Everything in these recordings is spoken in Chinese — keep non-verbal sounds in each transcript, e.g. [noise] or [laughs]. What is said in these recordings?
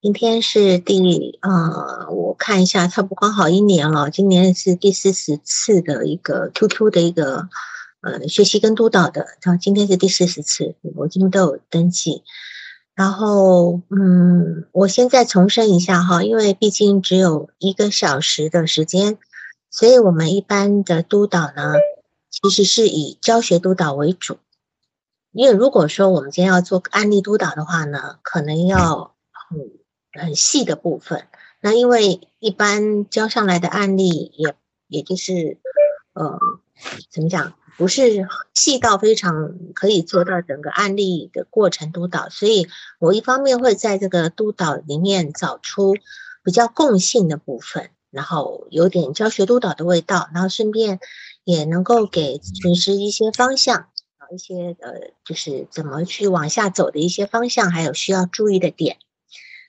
今天是第呃，我看一下，差不多刚好一年了。今年是第四十次的一个 QQ 的一个呃学习跟督导的，然后今天是第四十次，我今天都有登记。然后嗯，我现在重申一下哈，因为毕竟只有一个小时的时间，所以我们一般的督导呢，其实是以教学督导为主。因为如果说我们今天要做案例督导的话呢，可能要很。很细的部分，那因为一般交上来的案例也也就是，呃，怎么讲，不是细到非常可以做到整个案例的过程督导，所以我一方面会在这个督导里面找出比较共性的部分，然后有点教学督导的味道，然后顺便也能够给咨询师一些方向，一些呃，就是怎么去往下走的一些方向，还有需要注意的点。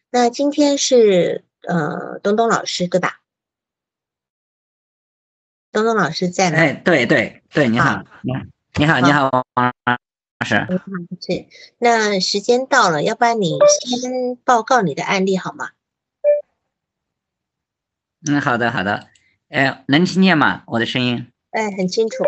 那今天是呃东东老师对吧？东东老师在吗？哎，对对对，你好，你好，你好，你好，王老师。是，那时间到了，要不然你先报告你的案例好吗？嗯，好的好的，哎，能听见吗？我的声音？哎，很清楚。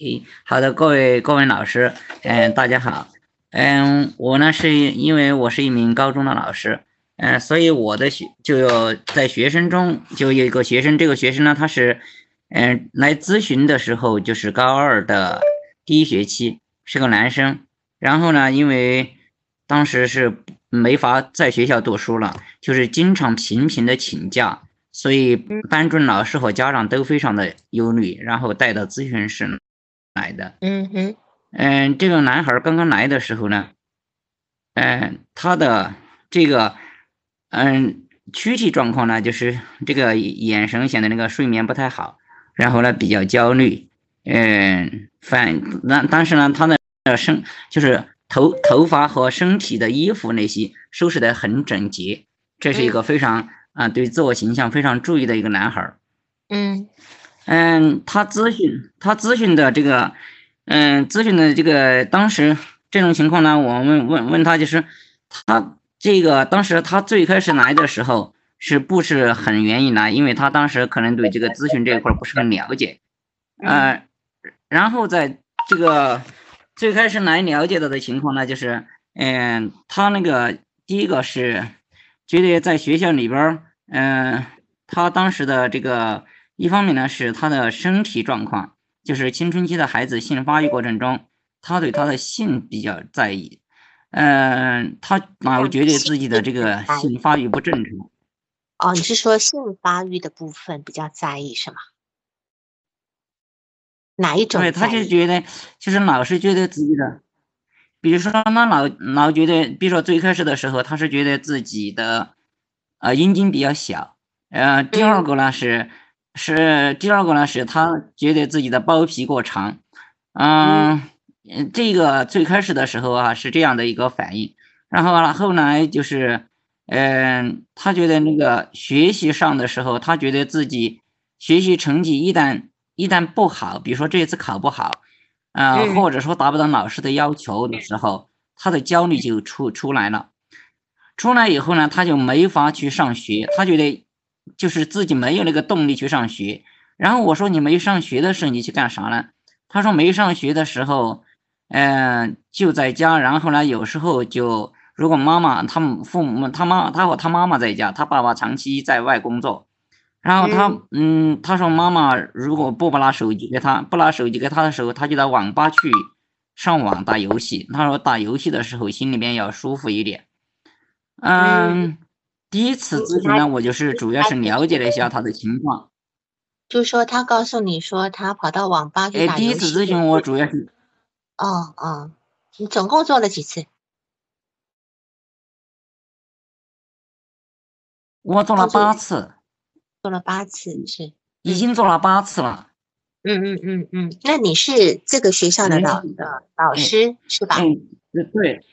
诶，好的，各位各位老师，嗯，大家好。嗯，我呢是因为我是一名高中的老师，嗯，所以我的学就有在学生中就有一个学生，这个学生呢他是，嗯，来咨询的时候就是高二的第一学期，是个男生，然后呢，因为当时是没法在学校读书了，就是经常频频的请假，所以班主任老师和家长都非常的忧虑，然后带到咨询室来的。嗯哼。嗯，这个男孩刚刚来的时候呢，嗯，他的这个嗯躯体状况呢，就是这个眼神显得那个睡眠不太好，然后呢比较焦虑，嗯，反那但是呢，他的身就是头头发和身体的衣服那些收拾得很整洁，这是一个非常啊对自我形象非常注意的一个男孩。嗯嗯，他咨询他咨询的这个。嗯，咨询的这个当时这种情况呢，我们问问他，就是他这个当时他最开始来的时候是不是很愿意来？因为他当时可能对这个咨询这一块不是很了解，呃，然后在这个最开始来了解到的情况呢，就是嗯，他那个第一个是觉得在学校里边，嗯，他当时的这个一方面呢是他的身体状况。就是青春期的孩子性发育过程中，他对他的性比较在意，嗯，他老觉得自己的这个性发育不正常。哦，你是说性发育的部分比较在意是吗？哪一种？对，他就觉得，就是老是觉得自己的，比如说他老老觉得，比如说最开始的时候，他是觉得自己的，呃，阴茎比较小，呃，第二个呢是。是第二个呢，是他觉得自己的包皮过长，嗯，这个最开始的时候啊是这样的一个反应，然后呢后来就是，嗯，他觉得那个学习上的时候，他觉得自己学习成绩一旦一旦不好，比如说这次考不好，啊，或者说达不到老师的要求的时候，他的焦虑就出出来了，出来以后呢，他就没法去上学，他觉得。就是自己没有那个动力去上学，然后我说你没上学的时候你去干啥呢？他说没上学的时候，嗯，就在家，然后呢，有时候就如果妈妈他们父母他妈他和他妈妈在家，他爸爸长期在外工作，然后他嗯他说妈妈如果不把拿手机给他不拿手机给他的时候，他就到网吧去上网打游戏。他说打游戏的时候心里面要舒服一点，嗯。第一次咨询呢，我就是主要是了解了一下他的情况，就说他告诉你说他跑到网吧去打游戏。第一次咨询我主要是，哦哦，你总共做了几次？我做了八次，做了八次是，已经做了八次了。嗯嗯嗯嗯，那你是这个学校的老的老师是吧？嗯，对。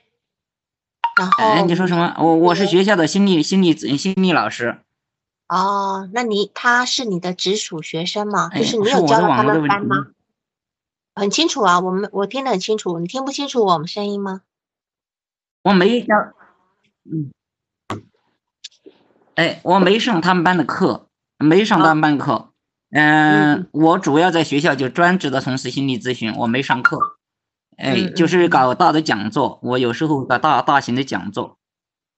然后你说什么？我我是学校的心理心理心理老师。哦，那你他是你的直属学生吗？就是你有教他们班吗？很清楚啊，我们我听得很清楚。你听不清楚我们声音吗？我没教，嗯，哎，我没上他们班的课，没上他们班课。嗯，我主要在学校就专职的从事心理咨询，我没上课。哎，就是搞大的讲座，我有时候搞大大型的讲座。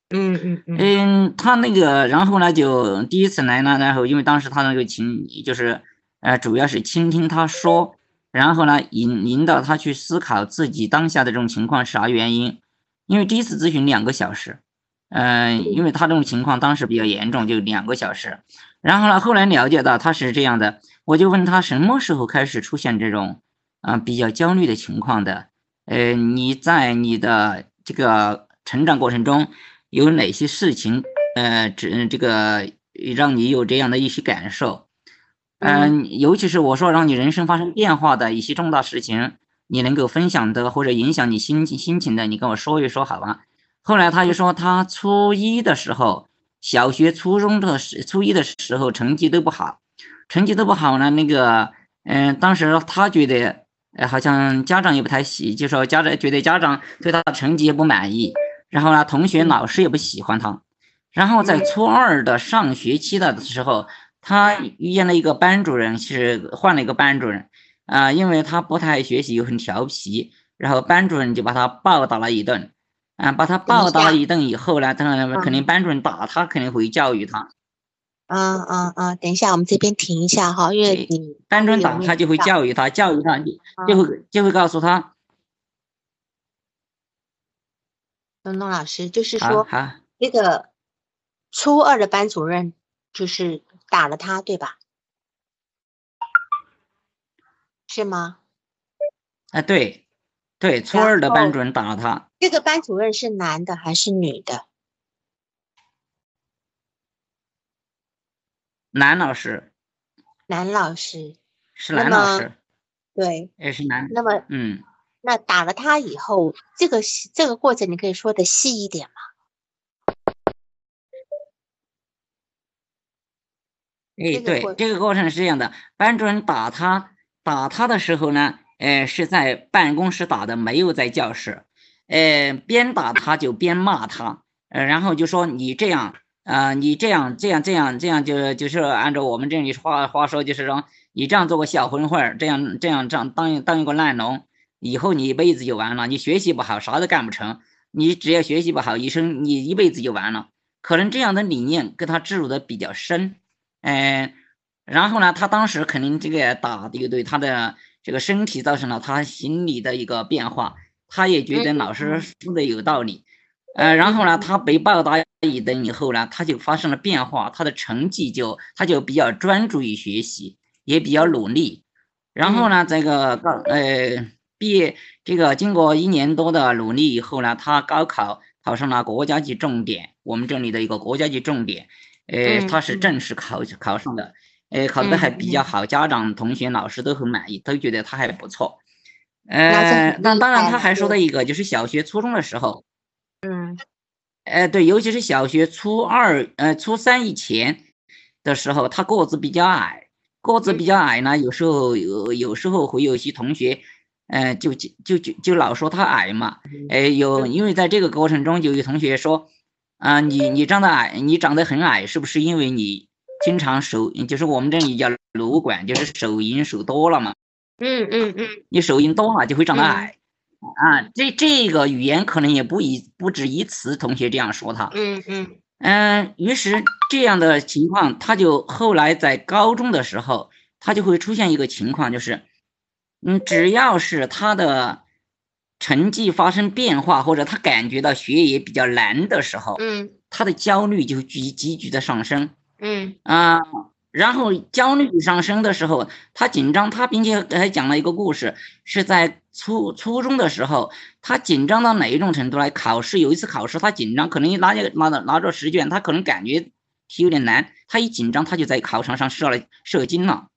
嗯嗯嗯。嗯，他那个，然后呢，就第一次来呢，然后因为当时他那个情就是，呃，主要是倾听他说，然后呢，引引导他去思考自己当下的这种情况是啥原因。因为第一次咨询两个小时，嗯，因为他这种情况当时比较严重，就两个小时。然后呢，后来了解到他是这样的，我就问他什么时候开始出现这种啊比较焦虑的情况的？呃，你在你的这个成长过程中有哪些事情呃，这这个让你有这样的一些感受？嗯，尤其是我说让你人生发生变化的一些重大事情。你能够分享的或者影响你心情心情的，你跟我说一说好吗。后来他就说，他初一的时候，小学、初中的时，初一的时候成绩都不好，成绩都不好呢。那个，嗯，当时他觉得，呃，好像家长也不太喜，就说家长觉得家长对他的成绩也不满意，然后呢，同学、老师也不喜欢他。然后在初二的上学期的时候，他遇见了一个班主任，是换了一个班主任。啊，因为他不太爱学习，又很调皮，然后班主任就把他暴打了一顿。啊，把他暴打了一顿以后呢，当然肯定班主任打他，肯定会教育他。嗯嗯嗯，等一下，我们这边停一下哈，因为你班主任打他就会教育他，教育他就就会就会告诉他。东东老师就是说，那个初二的班主任就是打了他，对吧？是吗？啊，对，对，初二的班主任打了他。这个班主任是男的还是女的？男老师。男老师。是男老师。对。也是男。那么，嗯，那打了他以后，这个这个过程你可以说的细一点吗？哎，对，这个过程是这样的，班主任打他。打他的时候呢，呃，是在办公室打的，没有在教室。呃，边打他就边骂他，呃，然后就说你这样，啊，你这样这样这样这样，就就是按照我们这里话话说，就是说你这样做个小混混，这样这样这样当当一个烂农，以后你一辈子就完了。你学习不好，啥都干不成。你只要学习不好，一生你一辈子就完了。可能这样的理念给他植入的比较深，嗯。然后呢，他当时肯定这个打的对他的这个身体造成了他心理的一个变化，他也觉得老师说的有道理，呃，然后呢，他被暴打一顿以后呢，他就发生了变化，他的成绩就他就比较专注于学习，也比较努力。然后呢，这个高呃毕业这个经过一年多的努力以后呢，他高考考上了国家级重点，我们这里的一个国家级重点，呃，他是正式考考上的。呃，考的还比较好，家长、同学、老师都很满意，都觉得他还不错。呃，那当然，他还说的一个就是小学、初中的时候，嗯，哎，对，尤其是小学初二、呃初三以前的时候，他个子比较矮，个子比较矮呢，有时候有有时候会有些同学，嗯，就就就就就老说他矮嘛。哎，有因为在这个过程中，就有同学说，啊，你你长得矮，你长得很矮，是不是因为你？经常手就是我们这里叫撸管，就是手淫手多了嘛。嗯嗯嗯，你手淫多了就会长得矮啊。这这个语言可能也不一不止一词同学这样说他。嗯嗯嗯，于是这样的情况，他就后来在高中的时候，他就会出现一个情况，就是嗯，只要是他的成绩发生变化，或者他感觉到学业比较难的时候，嗯，他的焦虑就急急剧的上升。嗯啊，然后焦虑上升的时候，他紧张，他并且还讲了一个故事，是在初初中的时候，他紧张到哪一种程度来？考试有一次考试，他紧张，可能拿着拿着拿着试卷，他可能感觉题有点难，他一紧张，他就在考场上射了射精了。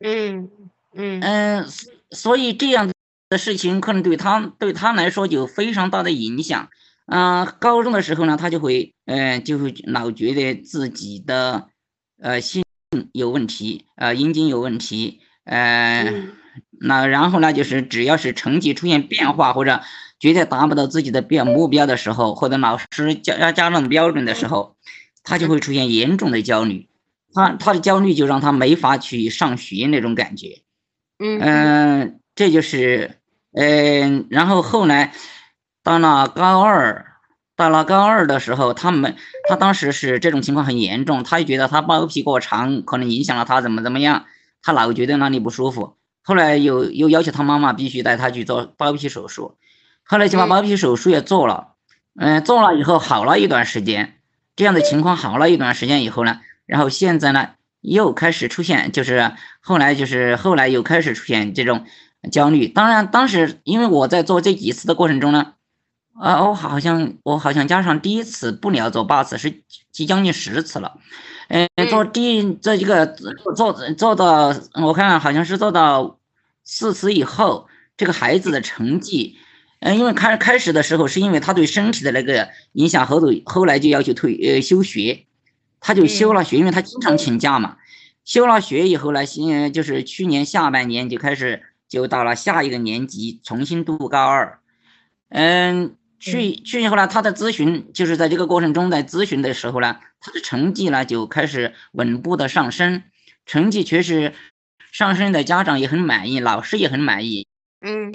嗯嗯嗯，所以这样的事情可能对他对他来说有非常大的影响。啊，高中的时候呢，他就会，嗯，就会老觉得自己的，呃，性有问题，呃，阴茎有问题，呃，那然后呢，就是只要是成绩出现变化或者觉得达不到自己的标目标的时候，或者老师加加上标准的时候，他就会出现严重的焦虑。他他的焦虑就让他没法去上学那种感觉。嗯嗯，这就是嗯，然后后来到了高二，到了高二的时候，他们他当时是这种情况很严重，他就觉得他包皮过长，可能影响了他怎么怎么样，他老觉得哪里不舒服。后来又又要求他妈妈必须带他去做包皮手术，后来就把包皮手术也做了，嗯，做了以后好了一段时间，这样的情况好了一段时间以后呢，然后现在呢又开始出现，就是后来就是后来又开始出现这种焦虑。当然当时因为我在做这几次的过程中呢，啊，我好像我好像加上第一次不了做八次是即将近十次了。嗯，做第这一个做做到，我看好像是做到四次以后，这个孩子的成绩，嗯，因为开开始的时候是因为他对身体的那个影响，后头后来就要求退呃休学，他就休了学，因为他经常请假嘛。休了学以后呢，现就是去年下半年就开始就到了下一个年级，重新读高二，嗯。去去以后呢，他的咨询就是在这个过程中，在咨询的时候呢，他的成绩呢就开始稳步的上升，成绩确实上升的家长也很满意，老师也很满意。嗯，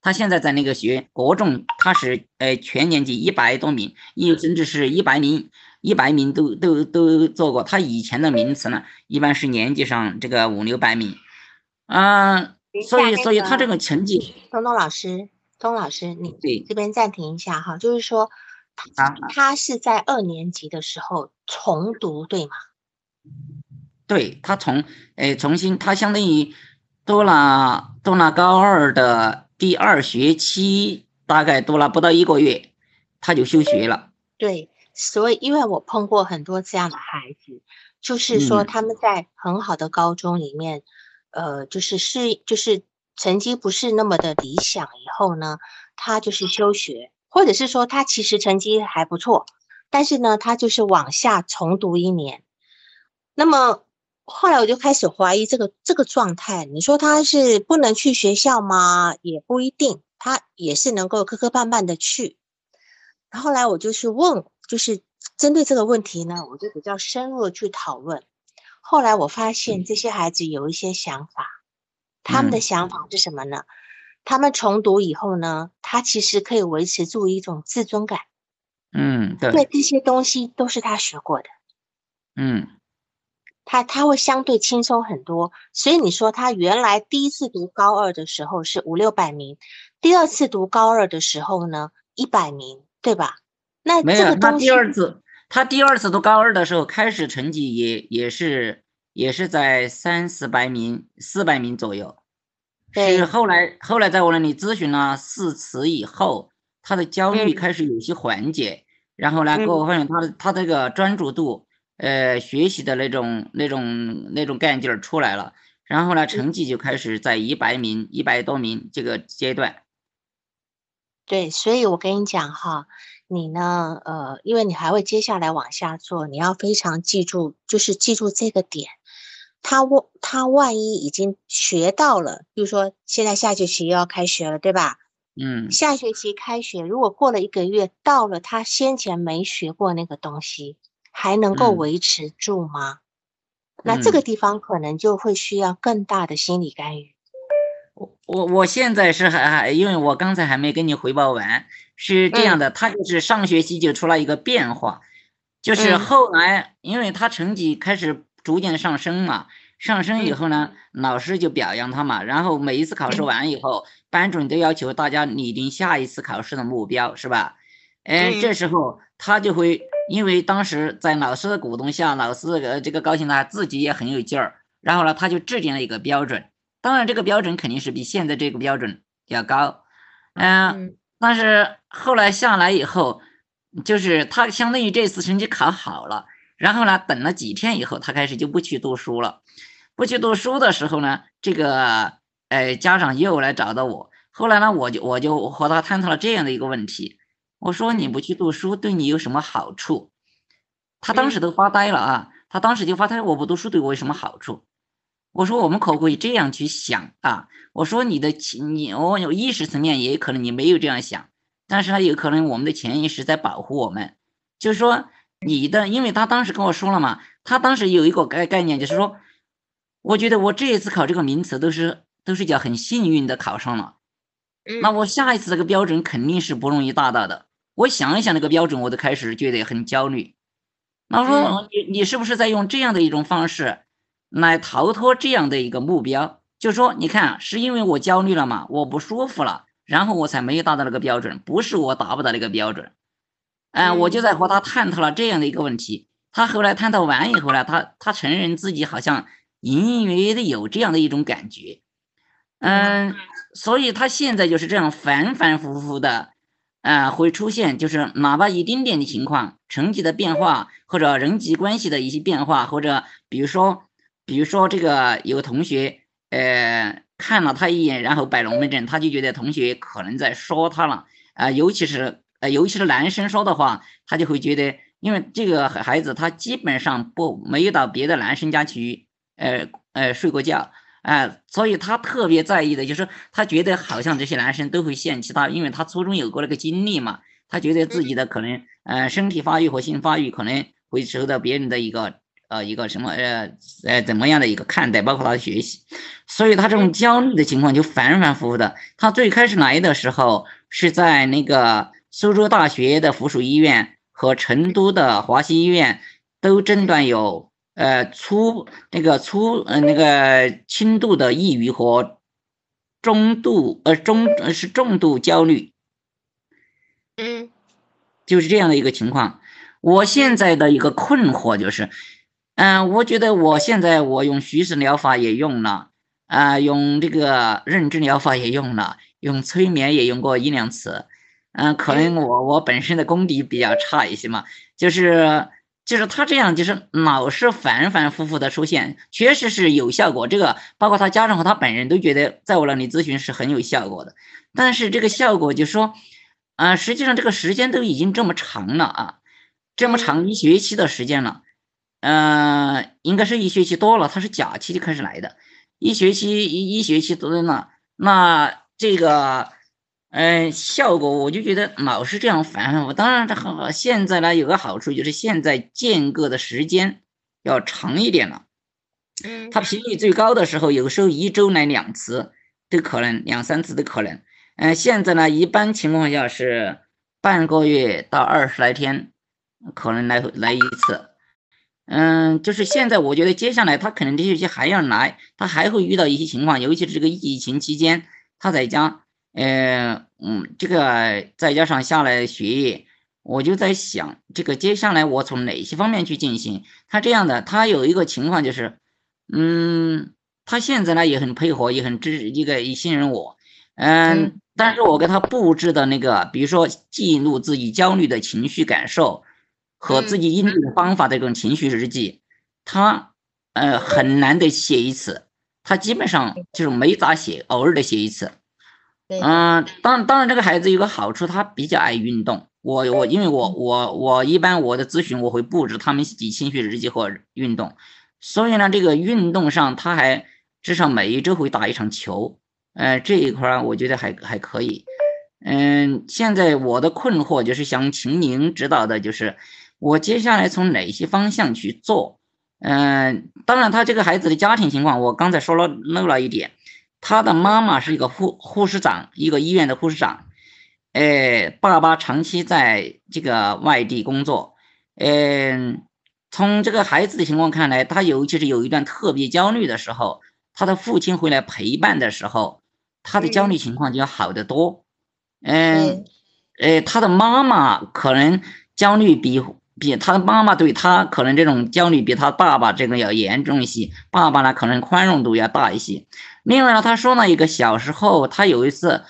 他现在在那个学国中，他是呃全年级一百多名，一甚至是一百名，一百名都都都做过。他以前的名次呢，一般是年级上这个五六百名，啊，所以所以他这个成绩，东东老师。钟老师，你这边暂停一下哈，就是说，他他是在二年级的时候重读，对吗？对他从诶重新，他相当于读了读了高二的第二学期，大概读了不到一个月，他就休学了。对，所以因为我碰过很多这样的孩子，就是说他们在很好的高中里面，呃，就是是就是。成绩不是那么的理想，以后呢，他就是休学，或者是说他其实成绩还不错，但是呢，他就是往下重读一年。那么后来我就开始怀疑这个这个状态，你说他是不能去学校吗？也不一定，他也是能够磕磕绊绊的去。后来我就去问，就是针对这个问题呢，我就比较深入的去讨论。后来我发现这些孩子有一些想法。他们的想法是什么呢？他们重读以后呢，他其实可以维持住一种自尊感。嗯，对。对，这些东西都是他学过的。嗯，他他会相对轻松很多。所以你说他原来第一次读高二的时候是五六百名，第二次读高二的时候呢，一百名，对吧？那没有，他第二次他第二次读高二的时候，开始成绩也也是。也是在三四百名、四百名左右，是后来后来在我那里咨询了四次以后，他的焦虑开始有些缓解，然后呢，给我发现他的他这个专注度，呃，学习的那种那种那种干劲儿出来了，然后呢，成绩就开始在一百名、一百多名这个阶段。对，所以我跟你讲哈。你呢？呃，因为你还会接下来往下做，你要非常记住，就是记住这个点。他万他万一已经学到了，比如说现在下学期又要开学了，对吧？嗯。下学期开学，如果过了一个月，到了他先前没学过那个东西，还能够维持住吗？那这个地方可能就会需要更大的心理干预。我我我现在是还还，因为我刚才还没跟你汇报完。是这样的，他就是上学期就出了一个变化，就是后来因为他成绩开始逐渐上升嘛，上升以后呢，老师就表扬他嘛，然后每一次考试完以后，班主任都要求大家拟定下一次考试的目标，是吧？哎，这时候他就会因为当时在老师的鼓动下，老师呃这个高兴他自己也很有劲儿，然后呢，他就制定了一个标准，当然这个标准肯定是比现在这个标准要高，嗯。但是后来下来以后，就是他相当于这次成绩考好了，然后呢，等了几天以后，他开始就不去读书了。不去读书的时候呢，这个呃家长又来找到我。后来呢，我就我就和他探讨了这样的一个问题。我说你不去读书对你有什么好处？他当时都发呆了啊，他当时就发呆，我不读书对我有什么好处？我说我们可不可以这样去想啊？我说你的你我有意识层面也可能你没有这样想，但是呢有可能我们的潜意识在保护我们，就是说你的，因为他当时跟我说了嘛，他当时有一个概概念，就是说，我觉得我这一次考这个名词都是都是叫很幸运的考上了，那我下一次这个标准肯定是不容易达到的。我想一想那个标准，我都开始觉得很焦虑。那我说你你是不是在用这样的一种方式？来逃脱这样的一个目标，就说你看，是因为我焦虑了嘛，我不舒服了，然后我才没有达到那个标准，不是我达不到那个标准。哎，我就在和他探讨了这样的一个问题。他后来探讨完以后呢，他他承认自己好像隐隐约约的有这样的一种感觉。嗯，所以他现在就是这样反反复复的，啊，会出现就是哪怕一丁点的情况，成绩的变化或者人际关系的一些变化，或者比如说。比如说，这个有个同学，呃，看了他一眼，然后摆龙门阵，他就觉得同学可能在说他了，啊，尤其是呃，尤其是男生说的话，他就会觉得，因为这个孩子他基本上不没有到别的男生家去，呃呃睡过觉，啊，所以他特别在意的就是，他觉得好像这些男生都会嫌弃他，因为他初中有过那个经历嘛，他觉得自己的可能，呃，身体发育和性发育可能会受到别人的一个。呃，一个什么呃呃怎么样的一个看待，包括他的学习，所以他这种焦虑的情况就反反复复的。他最开始来的时候是在那个苏州大学的附属医院和成都的华西医院都诊断有呃粗那个粗呃那个轻度的抑郁和中度呃中是重度焦虑，嗯，就是这样的一个情况。我现在的一个困惑就是。嗯，我觉得我现在我用徐氏疗法也用了，啊，用这个认知疗法也用了，用催眠也用过一两次，嗯，可能我我本身的功底比较差一些嘛，就是就是他这样就是老是反反复复的出现，确实是有效果。这个包括他家长和他本人都觉得在我那里咨询是很有效果的，但是这个效果就说，啊，实际上这个时间都已经这么长了啊，这么长一学期的时间了。嗯，应该是一学期多了，他是假期就开始来的，一学期一一学期多了，那这个，嗯，效果我就觉得老是这样反反复。当然，这很现在呢有个好处就是现在间隔的时间要长一点了。嗯，他频率最高的时候，有时候一周来两次都可能，两三次都可能。嗯，现在呢一般情况下是半个月到二十来天可能来来一次。嗯，就是现在，我觉得接下来他可能这学期还要来，他还会遇到一些情况，尤其是这个疫情期间，他在家，呃，嗯，这个再加上下来学业，我就在想，这个接下来我从哪些方面去进行？他这样的，他有一个情况就是，嗯，他现在呢也很配合，也很支一个信任我，嗯，但是我给他布置的那个，比如说记录自己焦虑的情绪感受。和自己应对的方法的这种情绪日记，他呃很难得写一次，他基本上就是没咋写，偶尔的写一次。嗯，当当然这个孩子有个好处，他比较爱运动。我我因为我我我一般我的咨询我会布置他们写兴趣日记或运动，所以呢这个运动上他还至少每一周会打一场球，呃这一块我觉得还还可以。嗯，现在我的困惑就是想请您指导的，就是。我接下来从哪些方向去做？嗯，当然，他这个孩子的家庭情况，我刚才说了漏了一点，他的妈妈是一个护护士长，一个医院的护士长，呃，爸爸长期在这个外地工作，嗯，从这个孩子的情况看来，他尤其是有一段特别焦虑的时候，他的父亲回来陪伴的时候，他的焦虑情况就要好得多，嗯，呃，他的妈妈可能焦虑比。比他的妈妈对他可能这种焦虑比他爸爸这个要严重一些，爸爸呢可能宽容度要大一些。另外呢，他说呢一个小时候他有一次，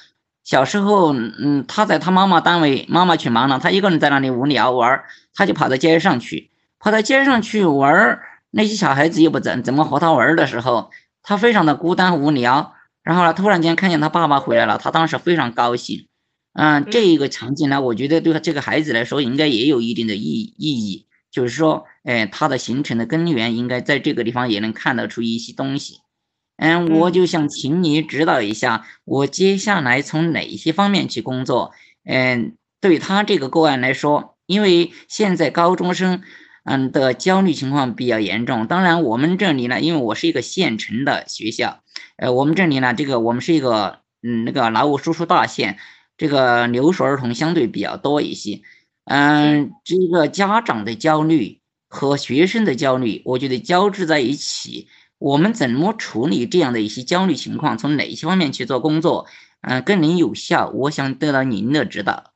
小时候嗯他在他妈妈单位，妈妈去忙了，他一个人在那里无聊玩，他就跑到街上去，跑到街上去玩，那些小孩子又不怎怎么和他玩的时候，他非常的孤单无聊。然后呢，突然间看见他爸爸回来了，他当时非常高兴。嗯，这一个场景呢，我觉得对他这个孩子来说，应该也有一定的意意义。就是说，哎，他的形成的根源应该在这个地方也能看得出一些东西。嗯，我就想请你指导一下，我接下来从哪些方面去工作？嗯，对他这个个案来说，因为现在高中生，嗯的焦虑情况比较严重。当然，我们这里呢，因为我是一个县城的学校，呃，我们这里呢，这个我们是一个嗯那个劳务输出大县，这个留守儿童相对比较多一些。嗯，这个家长的焦虑和学生的焦虑，我觉得交织在一起。我们怎么处理这样的一些焦虑情况？从哪些方面去做工作？嗯，更能有效？我想得到您的指导。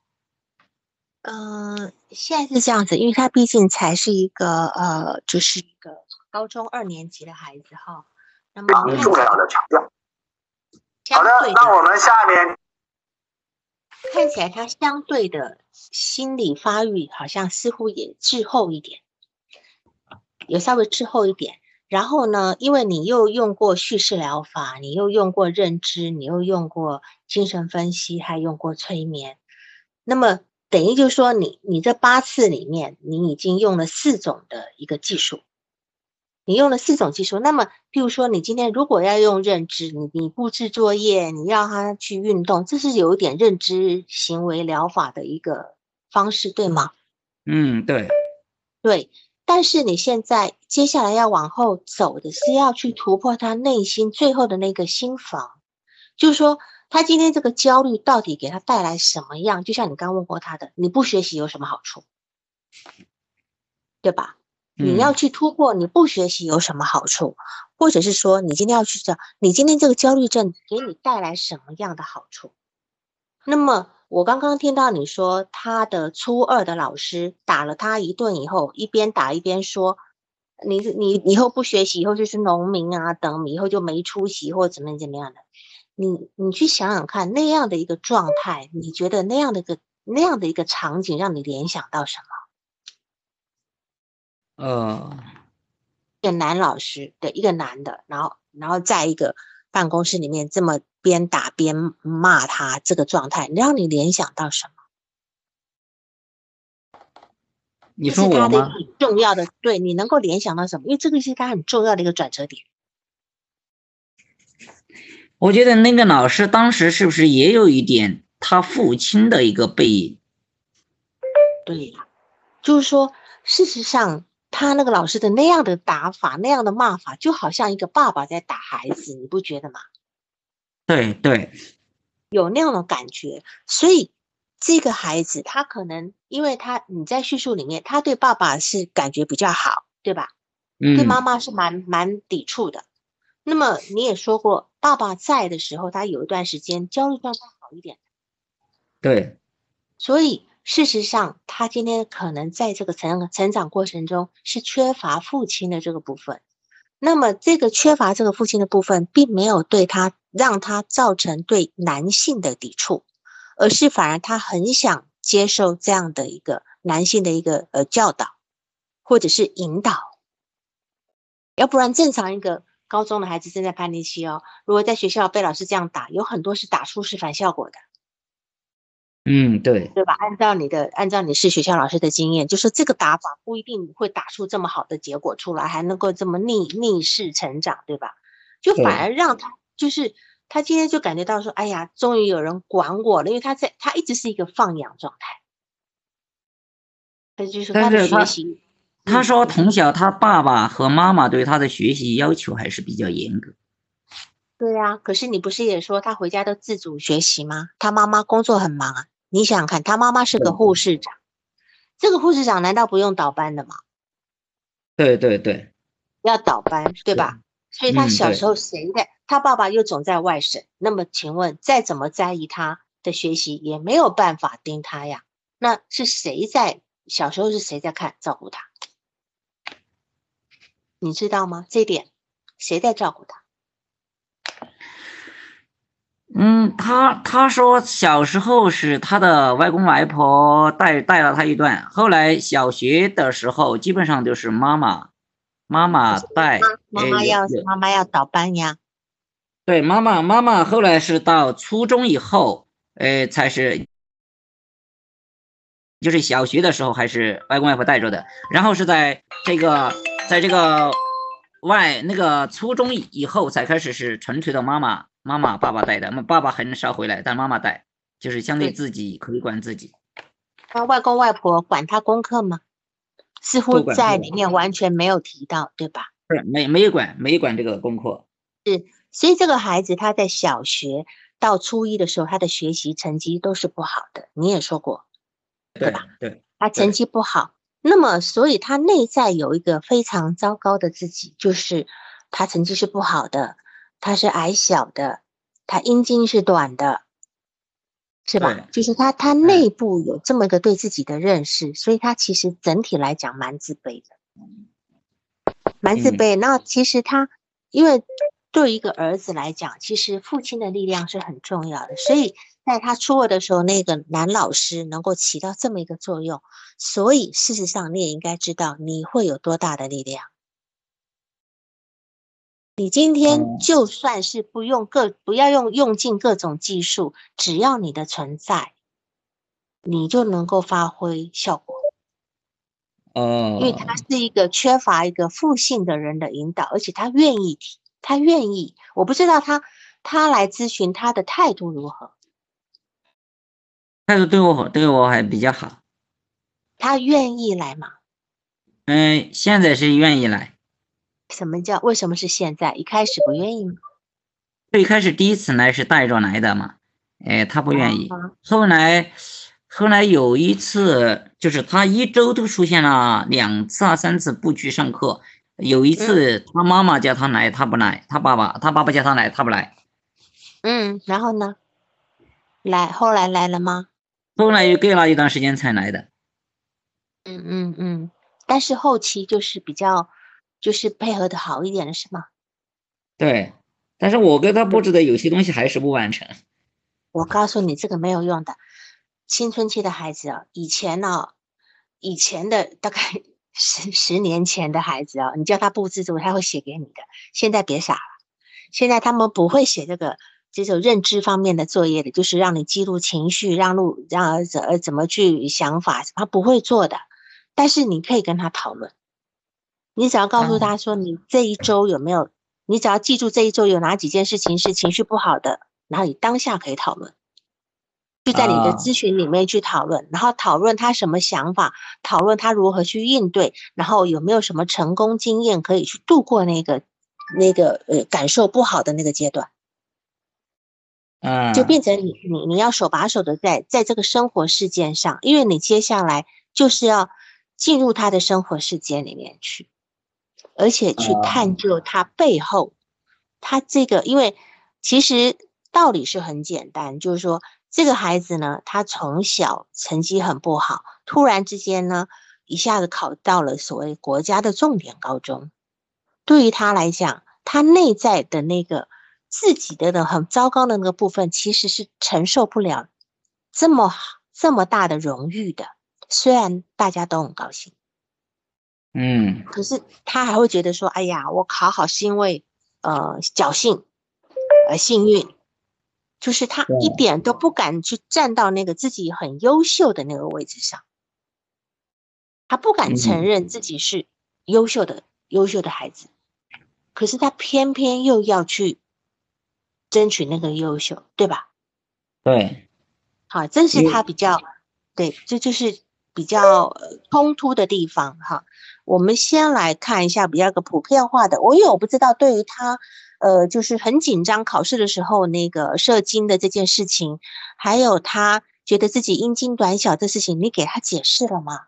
嗯，现在是这样子，因为他毕竟才是一个呃，就是一个高中二年级的孩子哈。那么重要的强调。好的，那我们下面看起来他相对的心理发育好像似乎也滞后一点，有稍微滞后一点。然后呢？因为你又用过叙事疗法，你又用过认知，你又用过精神分析，还用过催眠，那么等于就是说，你你这八次里面，你已经用了四种的一个技术，你用了四种技术。那么，譬如说，你今天如果要用认知，你你布置作业，你让他去运动，这是有一点认知行为疗法的一个方式，对吗？嗯，对，对。但是你现在接下来要往后走的是要去突破他内心最后的那个心房，就是说他今天这个焦虑到底给他带来什么样？就像你刚问过他的，你不学习有什么好处，对吧？你要去突破你不学习有什么好处，或者是说你今天要去找你今天这个焦虑症给你带来什么样的好处？那么。我刚刚听到你说，他的初二的老师打了他一顿以后，一边打一边说：“你你以后不学习，以后就是农民啊，等以后就没出息或怎么怎么样的。”你你去想想看，那样的一个状态，你觉得那样的一个那样的一个场景，让你联想到什么？呃，一个男老师对一个男的，然后然后再一个办公室里面这么。边打边骂他，这个状态让你联想到什么？你说我吗？重要的，对你能够联想到什么？因为这个是他很重要的一个转折点。我觉得那个老师当时是不是也有一点他父亲的一个背影？对呀，就是说，事实上，他那个老师的那样的打法、那样的骂法，就好像一个爸爸在打孩子，你不觉得吗？对对，有那样的感觉，所以这个孩子他可能，因为他你在叙述里面，他对爸爸是感觉比较好，对吧？嗯。对妈妈是蛮蛮抵触的。那么你也说过，爸爸在的时候，他有一段时间焦虑状态好一点。对。所以事实上，他今天可能在这个成成长过程中是缺乏父亲的这个部分。那么这个缺乏这个父亲的部分，并没有对他。让他造成对男性的抵触，而是反而他很想接受这样的一个男性的一个呃教导，或者是引导。要不然，正常一个高中的孩子正在叛逆期哦，如果在学校被老师这样打，有很多是打出是反效果的。嗯，对，对吧？按照你的，按照你是学校老师的经验，就是这个打法不一定会打出这么好的结果出来，还能够这么逆逆势成长，对吧？就反而让他。就是他今天就感觉到说，哎呀，终于有人管我了，因为他在他一直是一个放养状态。他就是他的学习，他说从小他爸爸和妈妈对他的学习要求还是比较严格。对呀，可是你不是也说他回家都自主学习吗？他妈妈工作很忙啊，你想想看，他妈妈是个护士长，这个护士长难道不用倒班的吗？对对对，要倒班对吧？所以他小时候谁在？他爸爸又总在外省，那么请问，再怎么在意他的学习，也没有办法盯他呀？那是谁在小时候是谁在看照顾他？你知道吗？这点谁在照顾他？嗯，他他说小时候是他的外公外婆带带了他一段，后来小学的时候基本上就是妈妈妈妈带，妈妈要妈妈要倒班呀。对，妈妈，妈妈后来是到初中以后，呃，才是，就是小学的时候还是外公外婆带着的，然后是在这个，在这个外那个初中以后才开始是纯粹的妈妈妈妈爸爸带的，爸爸很少回来，但妈妈带，就是相对自己可以管自己。那外公外婆管他功课吗？似乎在里面完全没有提到，对吧？是没没有管没有管这个功课。是，所以这个孩子他在小学到初一的时候，他的学习成绩都是不好的。你也说过，对吧？对，他成绩不好，那么所以他内在有一个非常糟糕的自己，就是他成绩是不好的，他是矮小的，他阴茎是短的。是吧？就是他，他内部有这么一个对自己的认识，所以他其实整体来讲蛮自卑的，蛮自卑。那其实他，因为对一个儿子来讲，其实父亲的力量是很重要的，所以在他初二的时候，那个男老师能够起到这么一个作用，所以事实上你也应该知道你会有多大的力量。你今天就算是不用各不要用用尽各种技术，只要你的存在，你就能够发挥效果。哦，因为他是一个缺乏一个父性的人的引导，而且他愿意提，他愿意。我不知道他他来咨询他的态度如何？态度对我对我还比较好。他愿意来吗？嗯，现在是愿意来。什么叫为什么是现在？一开始不愿意吗？最开始第一次来是带着来的嘛，哎，他不愿意。后来，后来有一次，就是他一周都出现了两次啊三次不去上课。有一次他妈妈叫他来，他不来；他爸爸他爸爸叫他来，他不来。嗯，然后呢？来，后来来了吗？后来又隔了一段时间才来的。嗯嗯嗯，但是后期就是比较。就是配合的好一点了，是吗？对，但是我给他布置的有些东西还是不完成。[laughs] 我告诉你，这个没有用的。青春期的孩子啊，以前呢，以前的大概 [laughs] 十十年前的孩子啊，你叫他布置这个，他会写给你的。现在别傻了，现在他们不会写这个这种认知方面的作业的，就是让你记录情绪，让路让怎呃怎么去想法，他不会做的。但是你可以跟他讨论。你只要告诉他说，你这一周有没有？你只要记住这一周有哪几件事情是情绪不好的，然后你当下可以讨论，就在你的咨询里面去讨论，然后讨论他什么想法，讨论他如何去应对，然后有没有什么成功经验可以去度过那个那个呃感受不好的那个阶段。嗯，就变成你你你要手把手的在在这个生活事件上，因为你接下来就是要进入他的生活事件里面去。而且去探究他背后，他这个，因为其实道理是很简单，就是说这个孩子呢，他从小成绩很不好，突然之间呢，一下子考到了所谓国家的重点高中，对于他来讲，他内在的那个自己的的很糟糕的那个部分，其实是承受不了这么这么大的荣誉的，虽然大家都很高兴。嗯，可是他还会觉得说，哎呀，我考好是因为呃侥幸，呃幸运，就是他一点都不敢去站到那个自己很优秀的那个位置上，他不敢承认自己是优秀的优秀的孩子，可是他偏偏又要去争取那个优秀，对吧？对，好，这是他比较对，这就是比较冲突的地方哈。我们先来看一下比较个普遍化的。我有不知道对于他，呃，就是很紧张考试的时候那个射精的这件事情，还有他觉得自己阴茎短小的事情，你给他解释了吗？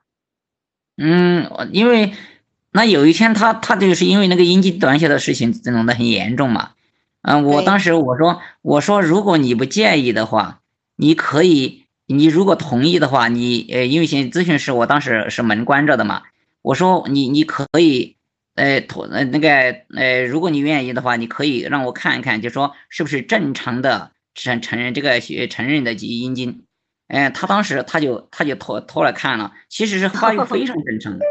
嗯，因为那有一天他他就是因为那个阴茎短小的事情弄得很严重嘛。嗯，我当时我说我说如果你不介意的话，你可以，你如果同意的话，你呃，因为现咨询师我当时是门关着的嘛。我说你你可以，呃，托呃那个呃，如果你愿意的话，你可以让我看一看，就说是不是正常的承承认这个承认的阴茎，嗯，他当时他就他就托托来看了，其实是发育非常正常的，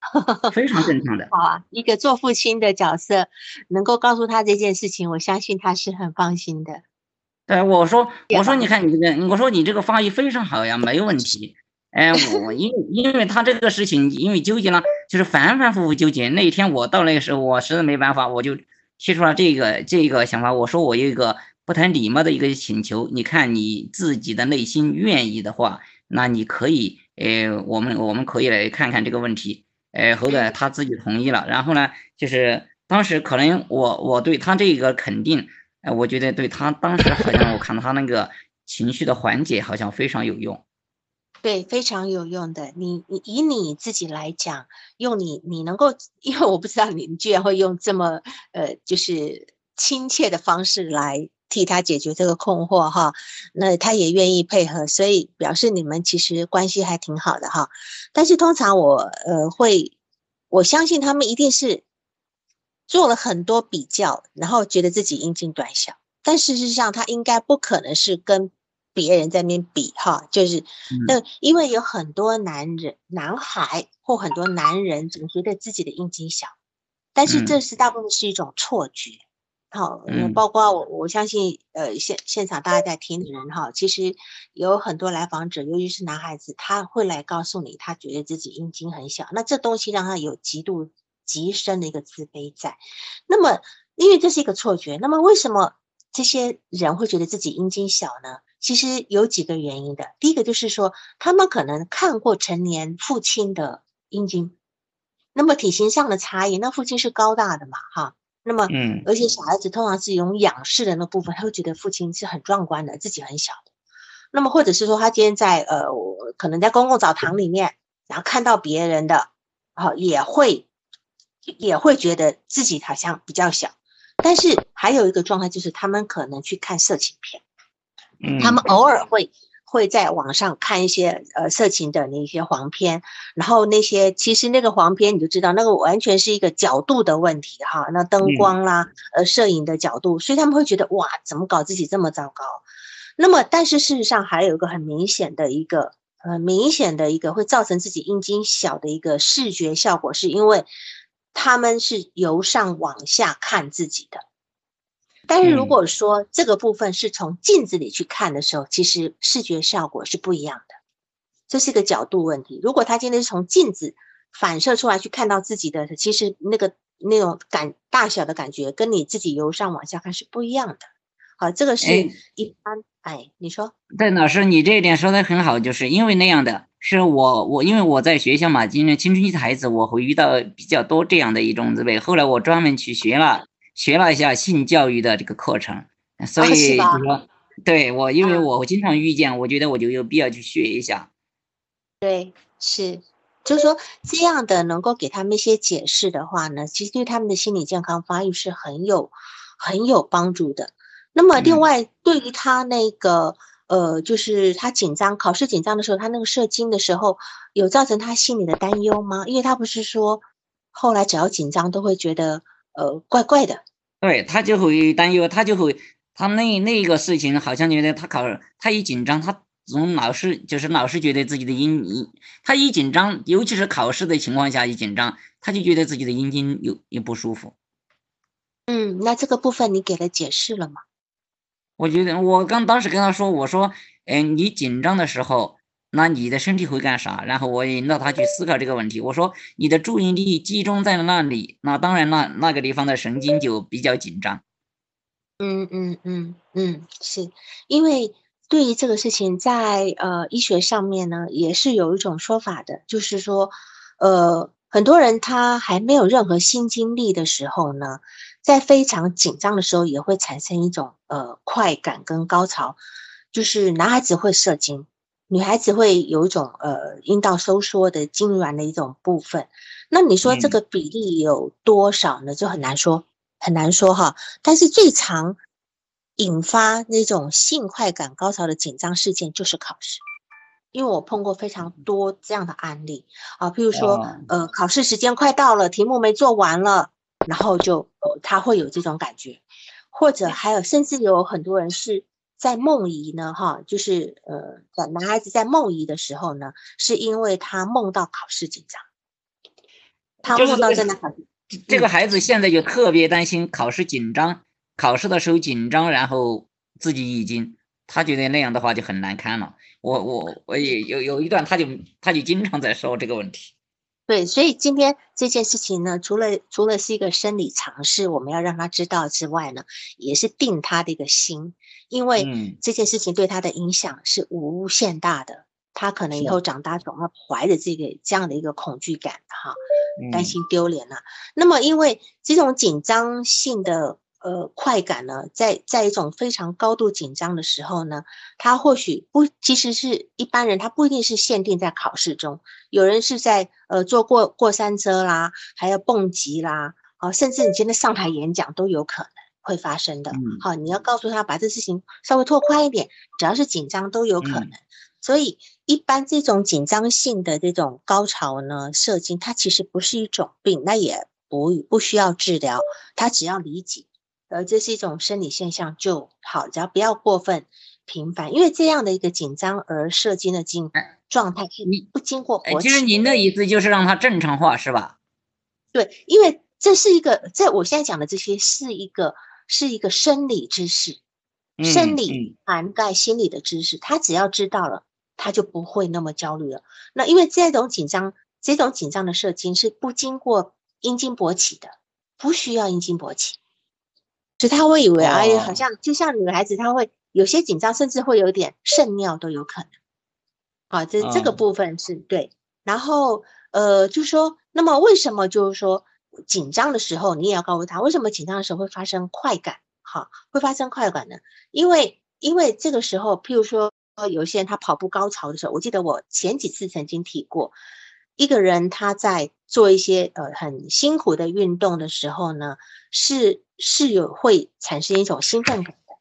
[laughs] 非常正常的。好啊，一个做父亲的角色能够告诉他这件事情，我相信他是很放心的。对，我说我说你看你这个，我说你这个发育非常好呀，没问题。哎，我因因为他这个事情，因为纠结了，就是反反复复纠结。那一天我到那个时候，我实在没办法，我就提出了这个这个想法。我说我有一个不太礼貌的一个请求，你看你自己的内心愿意的话，那你可以，呃，我们我们可以来看看这个问题。呃，后来他自己同意了。然后呢，就是当时可能我我对他这个肯定，呃，我觉得对他当时好像我看他那个情绪的缓解好像非常有用。对，非常有用的。你你以你自己来讲，用你你能够，因为我不知道你你居然会用这么呃，就是亲切的方式来替他解决这个困惑哈。那他也愿意配合，所以表示你们其实关系还挺好的哈。但是通常我呃会，我相信他们一定是做了很多比较，然后觉得自己阴茎短小，但事实上他应该不可能是跟。别人在那边比哈，就是那因为有很多男人、男孩或很多男人总觉得自己的阴茎小，但是这是大部分是一种错觉。好，包括我我相信，呃，现现场大家在听的人哈，其实有很多来访者，尤其是男孩子，他会来告诉你，他觉得自己阴茎很小，那这东西让他有极度极深的一个自卑在。那么，因为这是一个错觉，那么为什么这些人会觉得自己阴茎小呢？其实有几个原因的，第一个就是说，他们可能看过成年父亲的阴茎，那么体型上的差异，那父亲是高大的嘛，哈，那么，嗯，而且小孩子通常是用仰视的那部分，他会觉得父亲是很壮观的，自己很小的，那么或者是说，他今天在呃，可能在公共澡堂里面，然后看到别人的，好，也会也会觉得自己好像比较小，但是还有一个状态就是，他们可能去看色情片。他们偶尔会会在网上看一些呃色情的那些黄片，然后那些其实那个黄片你就知道那个完全是一个角度的问题哈，那灯光啦，呃摄影的角度，所以他们会觉得哇怎么搞自己这么糟糕？那么但是事实上还有一个很明显的一个呃明显的一个会造成自己阴茎小的一个视觉效果，是因为他们是由上往下看自己的。但是如果说这个部分是从镜子里去看的时候，其实视觉效果是不一样的，这是一个角度问题。如果他今天是从镜子反射出来去看到自己的，其实那个那种感大小的感觉，跟你自己由上往下看是不一样的。好，这个是一般。哎，你说？对，老师，你这一点说的很好，就是因为那样的是我我因为我在学校嘛，今年青春期的孩子，我会遇到比较多这样的一种自卑，后来我专门去学了。学了一下性教育的这个课程，所以就说，对我，因为我经常遇见，我觉得我就有必要去学一下。对，是，就是说这样的能够给他们一些解释的话呢，其实对他们的心理健康发育是很有很有帮助的。那么另外，对于他那个呃，就是他紧张考试紧张的时候，他那个射精的时候，有造成他心理的担忧吗？因为他不是说后来只要紧张都会觉得呃怪怪的。对他就会担忧，他就会，他那那个事情好像觉得他考，他一紧张，他总老是就是老是觉得自己的阴，他一紧张，尤其是考试的情况下一紧张，他就觉得自己的阴茎有有不舒服。嗯，那这个部分你给他解释了吗？我觉得我刚当时跟他说，我说，哎，你紧张的时候。那你的身体会干啥？然后我引导他去思考这个问题。我说你的注意力集中在那里，那当然那那个地方的神经就比较紧张。嗯嗯嗯嗯，是因为对于这个事情，在呃医学上面呢，也是有一种说法的，就是说，呃，很多人他还没有任何新经历的时候呢，在非常紧张的时候，也会产生一种呃快感跟高潮，就是男孩子会射精。女孩子会有一种呃阴道收缩的痉挛的一种部分，那你说这个比例有多少呢？就很难说，很难说哈。但是最常引发那种性快感高潮的紧张事件就是考试，因为我碰过非常多这样的案例啊，譬如说呃考试时间快到了，题目没做完了，然后就他会有这种感觉，或者还有甚至有很多人是。在梦遗呢，哈，就是呃，在男孩子在梦遗的时候呢，是因为他梦到考试紧张，他梦到在那考试。这个孩子现在就特别担心考试紧张，考试的时候紧张，然后自己已经，他觉得那样的话就很难堪了。我我我也有有一段，他就他就经常在说这个问题。对，所以今天这件事情呢，除了除了是一个生理常识，我们要让他知道之外呢，也是定他的一个心，因为这件事情对他的影响是无限大的。他可能以后长大总要怀着这个这样的一个恐惧感，哈，担心丢脸了。那么，因为这种紧张性的呃快感呢，在在一种非常高度紧张的时候呢，他或许不，其实是一般人，他不一定是限定在考试中，有人是在呃坐过过山车啦，还有蹦极啦，啊，甚至你今天上台演讲都有可能会发生的。好，你要告诉他把这事情稍微拓宽一点，只要是紧张都有可能。所以，一般这种紧张性的这种高潮呢，射精，它其实不是一种病，那也不不需要治疗，它只要理解，呃，这是一种生理现象就好，只要不要过分频繁，因为这样的一个紧张而射精的经状态是不经过勃起。其实您的意思就是让它正常化，是吧？对，因为这是一个，在我现在讲的这些是一个是一个生理知识，生理涵盖心理的知识，他只要知道了。他就不会那么焦虑了。那因为这种紧张，这种紧张的射精是不经过阴茎勃起的，不需要阴茎勃起，所以他会以为，哎呀，好像就像女孩子，她会有些紧张，甚至会有点肾尿都有可能。啊，这这个部分是对。然后，呃，就说，那么为什么就是说紧张的时候，你也要告诉他，为什么紧张的时候会发生快感？好，会发生快感呢？因为，因为这个时候，譬如说。有些人他跑步高潮的时候，我记得我前几次曾经提过，一个人他在做一些呃很辛苦的运动的时候呢，是是有会产生一种兴奋感的，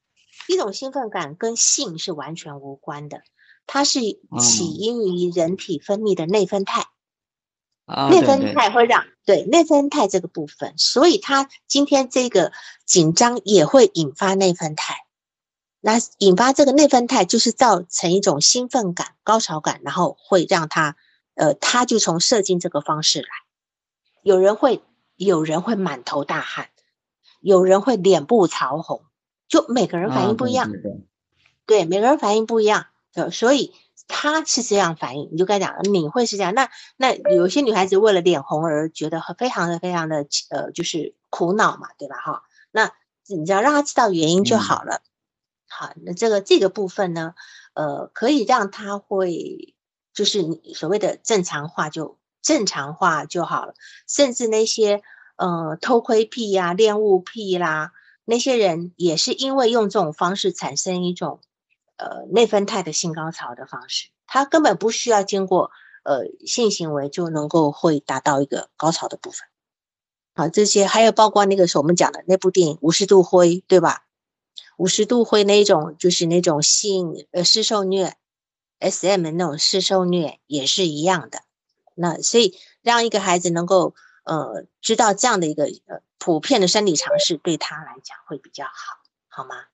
一种兴奋感跟性是完全无关的，它是起因于人体分泌的内啡肽，内分肽会让对内分肽这个部分，所以他今天这个紧张也会引发内分肽。那引发这个内分肽，就是造成一种兴奋感、高潮感，然后会让他，呃，他就从射精这个方式来。有人会，有人会满头大汗，有人会脸部潮红，就每个人反应不一样。对，每个人反应不一样，就所以他是这样反应，你就该讲你会是这样。那那有些女孩子为了脸红而觉得非常的非常的呃，就是苦恼嘛，对吧？哈，那你只要让他知道原因就好了。好，那这个这个部分呢，呃，可以让他会，就是你所谓的正常化就正常化就好了。甚至那些呃偷窥癖呀、恋物癖啦，那些人也是因为用这种方式产生一种呃内啡肽的性高潮的方式，他根本不需要经过呃性行为就能够会达到一个高潮的部分。好，这些还有包括那个是我们讲的那部电影《五十度灰》，对吧？五十度灰那种，就是那种性呃施受虐，S.M. 那种施受虐也是一样的。那所以让一个孩子能够呃知道这样的一个呃普遍的生理常识，对他来讲会比较好，好吗？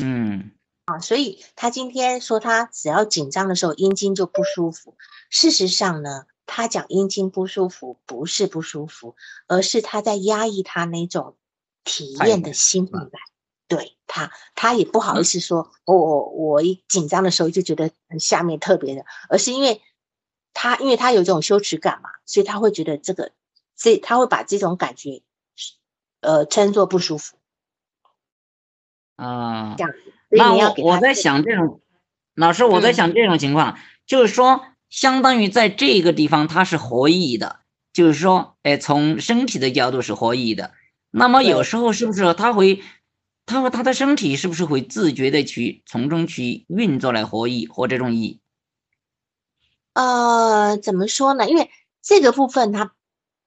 嗯，啊，所以他今天说他只要紧张的时候阴茎就不舒服。事实上呢，他讲阴茎不舒服不是不舒服，而是他在压抑他那种体验的兴奋感。对他，他也不好意思说，我我一紧张的时候就觉得下面特别的，而是因为他，因为他有这种羞耻感嘛，所以他会觉得这个，这他会把这种感觉，呃，称作不舒服。啊，这样。那我我在想这种，老师我在想这种情况，就是说，相当于在这个地方它是合意的，就是说，哎，从身体的角度是合意的，那么有时候是不是他会？他和他的身体是不是会自觉的去从中去运作来获益或这种益？呃，怎么说呢？因为这个部分它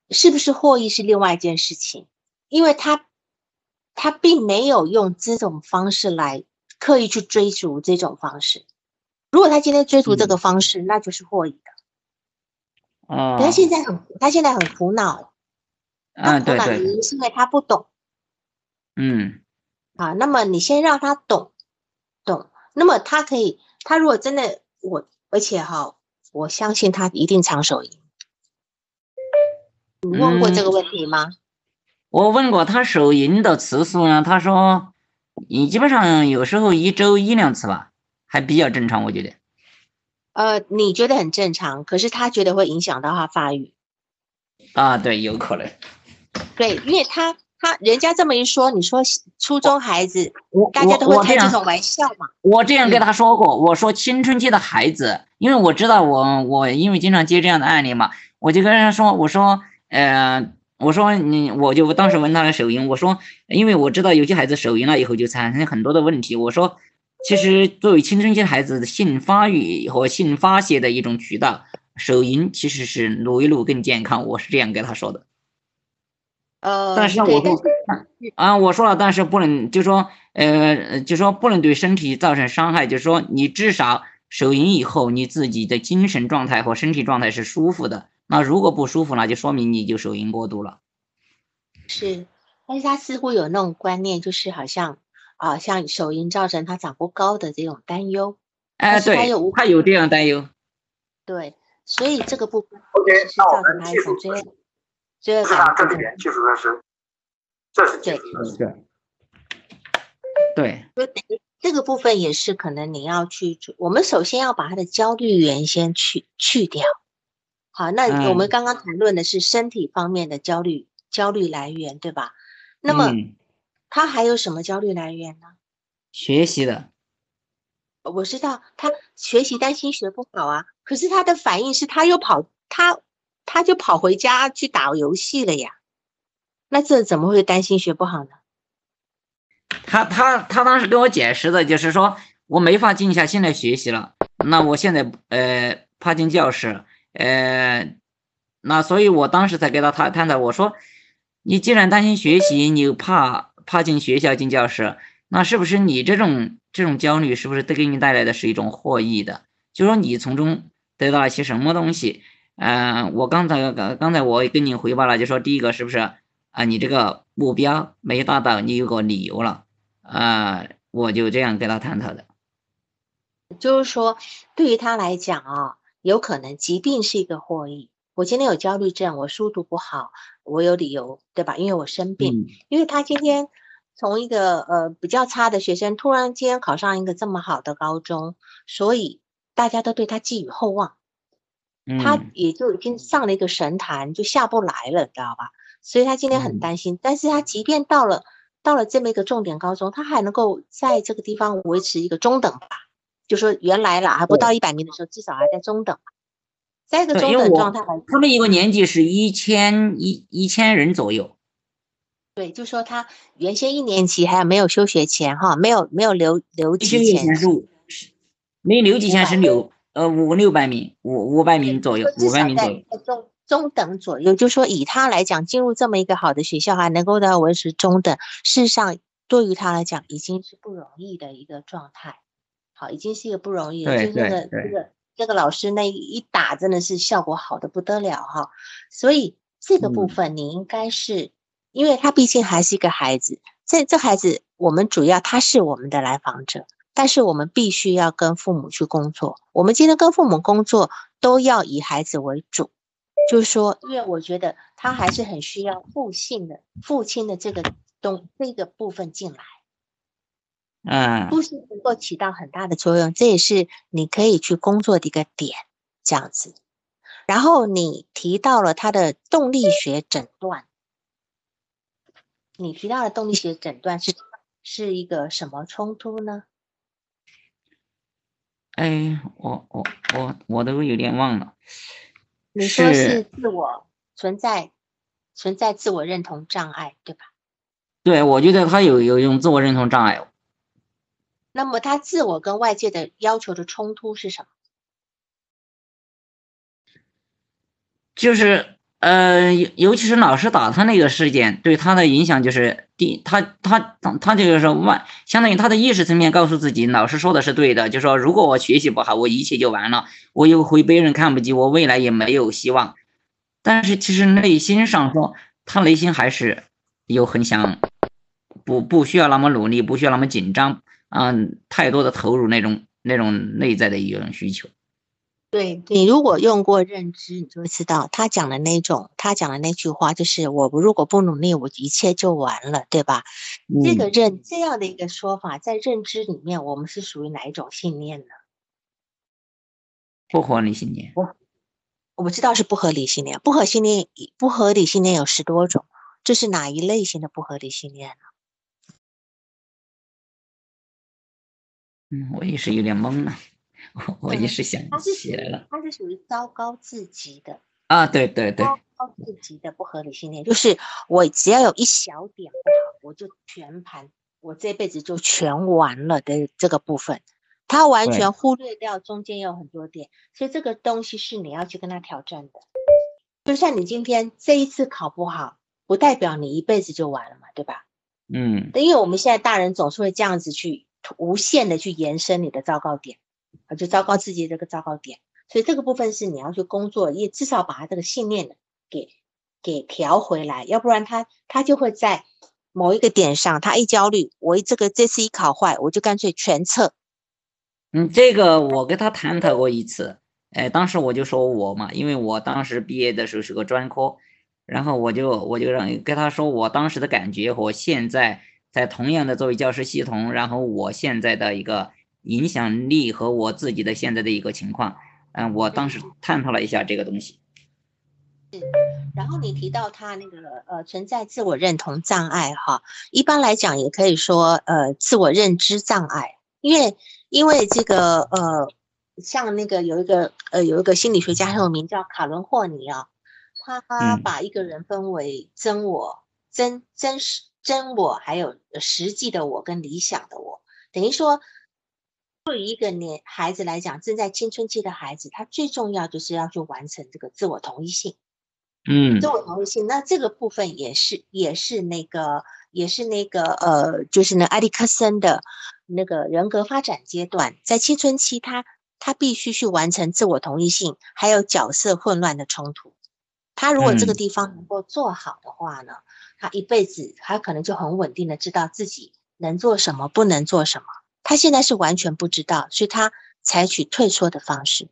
是不是获益是另外一件事情，因为他他并没有用这种方式来刻意去追逐这种方式。如果他今天追逐这个方式，那就是获益的。哦，他现在很他现在很苦恼。啊，对对，原因是因为他不懂。嗯。啊，那么你先让他懂，懂，那么他可以，他如果真的我，而且哈，我相信他一定长手赢。你问过这个问题吗？我问过他手淫的次数呢，他说你基本上有时候一周一两次吧，还比较正常，我觉得。呃，你觉得很正常，可是他觉得会影响到他发育。啊，对，有可能。对，因为他他人家这么一说，你说初中孩子，我大家都会开这种玩笑嘛。我这样跟他说过，我说青春期的孩子，因为我知道我我因为经常接这样的案例嘛，我就跟他说，我说，呃，我说你，我就当时问他的手淫，我说，因为我知道有些孩子手淫了以后就产生很多的问题，我说，其实作为青春期的孩子的性发育和性发泄的一种渠道。手淫其实是撸一撸更健康，我是这样跟他说的。呃，但是我说啊，我说了，但是不能，就说呃，就说不能对身体造成伤害，就是说你至少手淫以后，你自己的精神状态和身体状态是舒服的。那如果不舒服，那就说明你就手淫过度了。是，但是他似乎有那种观念，就是好像啊，像手淫造成他长不高的这种担忧。哎，对，他有这样担忧。对。所以这个部分，OK，那我们技术追追上这里边技术的是，这是技术对对，对，这个部分也是可能你要去，我们首先要把他的焦虑源先去去掉。好，那我们刚刚谈论的是身体方面的焦虑焦虑来源，对吧？那么他还有什么焦虑来源呢？学习的。我知道他学习担心学不好啊，可是他的反应是他又跑他他就跑回家去打游戏了呀，那这怎么会担心学不好呢？他他他当时跟我解释的就是说我没法静下心来学习了，那我现在呃怕进教室，呃，那所以我当时才跟他探探讨，我说你既然担心学习，你又怕怕进学校进教室，那是不是你这种？这种焦虑是不是都给你带来的是一种获益的？就说你从中得到了些什么东西？嗯，我刚才刚刚才我也跟你汇报了，就说第一个是不是啊？你这个目标没达到，你有个理由了啊？我就这样跟他探讨的。就是说，对于他来讲啊，有可能疾病是一个获益。我今天有焦虑症，我书读不好，我有理由，对吧？因为我生病，因为他今天。从一个呃比较差的学生，突然间考上一个这么好的高中，所以大家都对他寄予厚望，他也就已经上了一个神坛，就下不来了，知道吧？所以他今天很担心。但是他即便到了到了这么一个重点高中，他还能够在这个地方维持一个中等吧？就说原来啦还不到一百名的时候，至少还在中等，在一个中等状态。他们一个年级是一千一一千人左右。对，就说他原先一年级还有没有休学前哈，没有没有留留级前是五，没留级前是留呃五六百名五五百名左右五百名左右中中等左右，就说以他来讲进入这么一个好的学校还能够到维持中等，事实上对于他来讲已经是不容易的一个状态，好已经是一个不容易了，就那个这个这个老师那一打真的是效果好的不得了哈，所以这个部分你应该是。因为他毕竟还是一个孩子，这这孩子我们主要他是我们的来访者，但是我们必须要跟父母去工作。我们今天跟父母工作都要以孩子为主，就是说，因为我觉得他还是很需要父性的父亲的这个东这个部分进来，嗯，呼吸能够起到很大的作用，这也是你可以去工作的一个点，这样子。然后你提到了他的动力学诊断。你提到的动力学诊断是是一个什么冲突呢？哎，我我我我都有点忘了。你说是自我存在存在自我认同障碍，对吧？对，我觉得他有有一种自我认同障碍。那么他自我跟外界的要求的冲突是什么？就是。呃，尤尤其是老师打他那个事件，对他的影响就是第他他他他就是说外，相当于他的意识层面告诉自己，老师说的是对的，就说如果我学习不好，我一切就完了，我又会被人看不起，我未来也没有希望。但是其实内心上说，他内心还是有很想不不需要那么努力，不需要那么紧张，嗯，太多的投入那种那种内在的一种需求。对你如果用过认知，你就会知道他讲的那种，他讲的那句话就是我如果不努力，我一切就完了，对吧？这个认这样的一个说法，在认知里面，我们是属于哪一种信念呢？不合理信念。我知道是不合理信念，不合信念不合理信念有十多种，这是哪一类型的不合理信念呢？嗯，我也是有点懵了，我我一时想不起来了。它是属于糟糕至极的啊，对对对，糟糕至极的不合理信念，就是我只要有一小点不好，我就全盘，我这辈子就全完了的这个部分。他完全忽略掉中间有很多点，所以这个东西是你要去跟他挑战的。就像你今天这一次考不好，不代表你一辈子就完了嘛，对吧？嗯。因为我们现在大人总是会这样子去无限的去延伸你的糟糕点，啊，就糟糕自己这个糟糕点。所以这个部分是你要去工作，也至少把他这个信念给给调回来，要不然他他就会在某一个点上，他一焦虑，我这个这次一考坏，我就干脆全撤。嗯，这个我跟他探讨过一次，哎，当时我就说我嘛，因为我当时毕业的时候是个专科，然后我就我就让跟他说我当时的感觉和现在在同样的作为教师系统，然后我现在的一个影响力和我自己的现在的一个情况，嗯，我当时探讨了一下这个东西。是，然后你提到他那个呃存在自我认同障碍哈，一般来讲也可以说呃自我认知障碍，因为。因为这个呃，像那个有一个呃有一个心理学家很有名叫卡伦霍尼啊，他把一个人分为真我、真真实真我，还有实际的我跟理想的我。等于说，对于一个年孩子来讲，正在青春期的孩子，他最重要就是要去完成这个自我同一性。嗯，自我同一性，那这个部分也是也是那个也是那个呃，就是那埃里克森的。那个人格发展阶段，在青春期，他他必须去完成自我同一性，还有角色混乱的冲突。他如果这个地方能够做好的话呢，他一辈子他可能就很稳定的知道自己能做什么，不能做什么。他现在是完全不知道，所以他采取退缩的方式。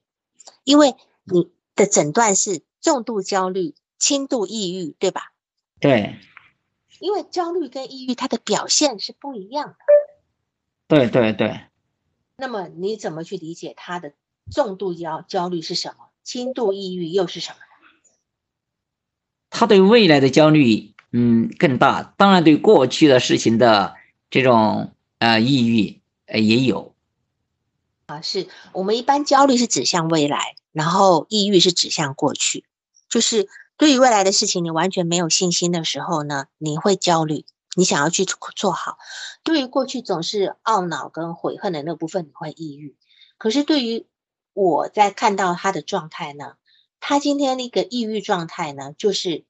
因为你的诊断是重度焦虑、轻度抑郁，对吧？对。因为焦虑跟抑郁，它的表现是不一样的。对对对，那么你怎么去理解他的重度焦焦虑是什么？轻度抑郁又是什么？他对未来的焦虑，嗯，更大。当然，对过去的事情的这种呃抑郁，呃也有。啊，是我们一般焦虑是指向未来，然后抑郁是指向过去。就是对于未来的事情，你完全没有信心的时候呢，你会焦虑。你想要去做好，对于过去总是懊恼跟悔恨的那部分，你会抑郁。可是对于我在看到他的状态呢，他今天那个抑郁状态呢，就是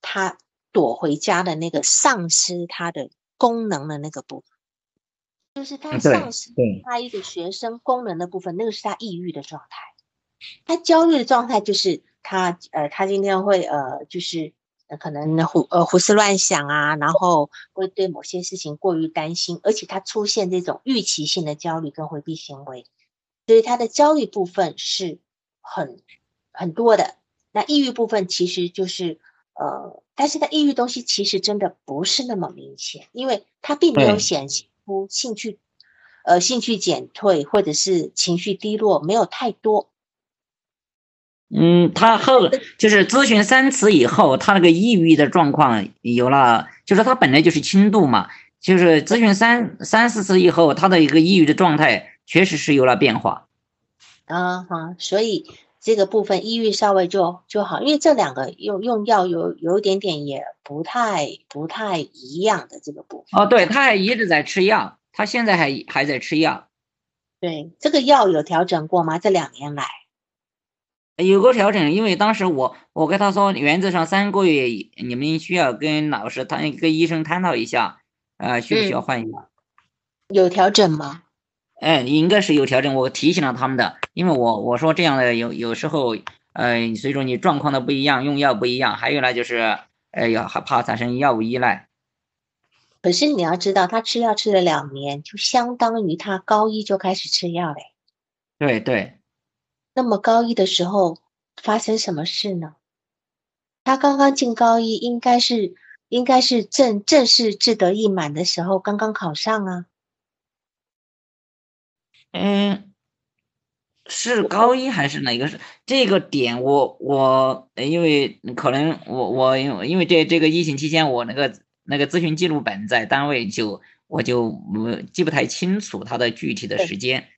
他躲回家的那个丧失他的功能的那个部分，就是他丧失他一个学生功能的部分，那个是他抑郁的状态。他焦虑的状态就是他呃，他今天会呃，就是。可能胡呃胡思乱想啊，然后会对某些事情过于担心，而且他出现这种预期性的焦虑跟回避行为，所以他的焦虑部分是很很多的。那抑郁部分其实就是呃，但是他抑郁东西其实真的不是那么明显，因为他并没有显示出兴趣呃兴趣减退或者是情绪低落，没有太多。嗯，他后就是咨询三次以后，他那个抑郁的状况有了，就是他本来就是轻度嘛，就是咨询三三四次以后，他的一个抑郁的状态确实是有了变化。啊哈，所以这个部分抑郁稍微就就好，因为这两个用用药有有一点点也不太不太一样的这个部分。哦，对，他还一直在吃药，他现在还还在吃药。对，这个药有调整过吗？这两年来？有个调整，因为当时我我跟他说，原则上三个月你们需要跟老师谈，跟医生探讨一下，呃，需不需要换药？有调整吗？哎，应该是有调整。我提醒了他们的，因为我我说这样的有有时候，呃，随着你状况的不一样，用药不一样，还有呢就是，呃，要还怕产生药物依赖。可是你要知道，他吃药吃了两年，就相当于他高一就开始吃药嘞。对对。那么高一的时候发生什么事呢？他刚刚进高一，应该是应该是正正式志得意满的时候，刚刚考上啊。嗯，是高一还是哪个是这个点？我我因为可能我我因为因为这这个疫情期间，我那个那个咨询记录本在单位就我就记不太清楚他的具体的时间。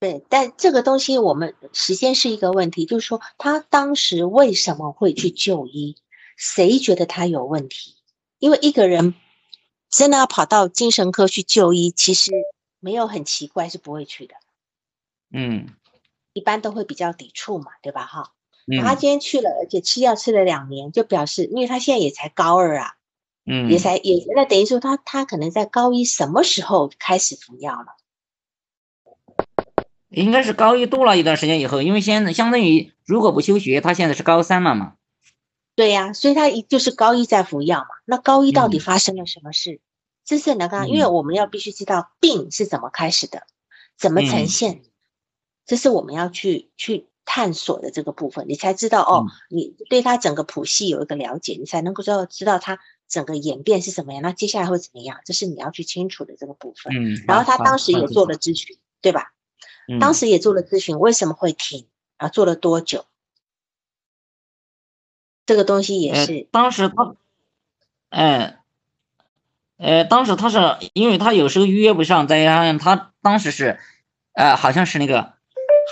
对，但这个东西我们时间是一个问题，就是说他当时为什么会去就医？谁觉得他有问题？因为一个人真的要跑到精神科去就医，其实没有很奇怪，是不会去的。嗯。一般都会比较抵触嘛，对吧？哈，他今天去了，而且吃药吃了两年，就表示，因为他现在也才高二啊，嗯，也才也那等于说他他可能在高一什么时候开始服药了？应该是高一多了一段时间以后，因为现在相当于如果不休学，他现在是高三了嘛。对呀，所以他一就是高一在服药嘛。那高一到底发生了什么事？这是哪个？因为我们要必须知道病是怎么开始的，怎么呈现。这是我们要去去探索的这个部分，你才知道哦，你对他整个谱系有一个了解，你才能够知道知道他整个演变是什么样，那接下来会怎么样？这是你要去清楚的这个部分。嗯，然后他当时也做了咨询，对吧？当时也做了咨询，为什么会停？啊，做了多久？这个东西也是当时他，哎，呃，当时他是因为他有时候预约不上，再加上他当时是，呃，好像是那个。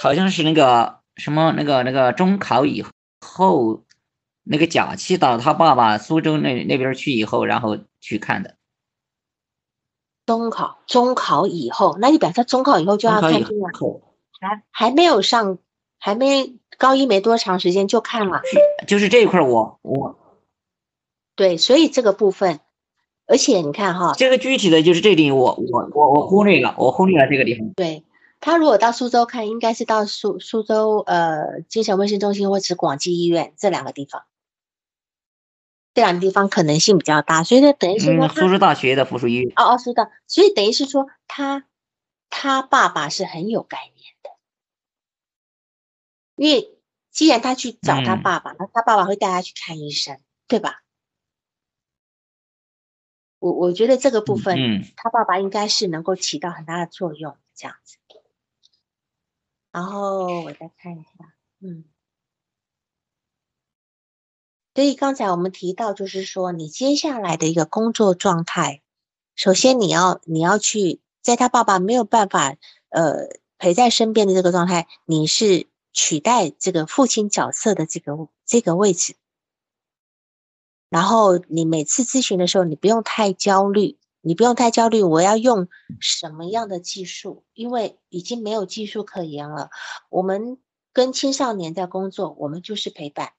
好像是那个什么那个那个中考以后，那个假期到他爸爸苏州那那边去以后，然后去看的。中考中考以后，那你表示中考以后就要看病了？还还没有上，还没高一没多长时间就看了。就是这一块，我我。对，所以这个部分，而且你看哈，这个具体的就是这里，我我我我忽略了，我忽略了这个地方。对。他如果到苏州看，应该是到苏苏州呃精神卫生中心或者广济医院这两个地方，这两个地方可能性比较大，所以呢，等于是说苏州大学的附属医院哦哦，苏州，所以等于是说他他爸爸是很有概念的，因为既然他去找他爸爸，那他爸爸会带他去看医生，对吧？我我觉得这个部分，嗯他爸爸应该是能够起到很大的作用，这样子。然后我再看一下，嗯，所以刚才我们提到，就是说你接下来的一个工作状态，首先你要你要去在他爸爸没有办法呃陪在身边的这个状态，你是取代这个父亲角色的这个这个位置，然后你每次咨询的时候，你不用太焦虑。你不用太焦虑，我要用什么样的技术？因为已经没有技术可言了。我们跟青少年在工作，我们就是陪伴，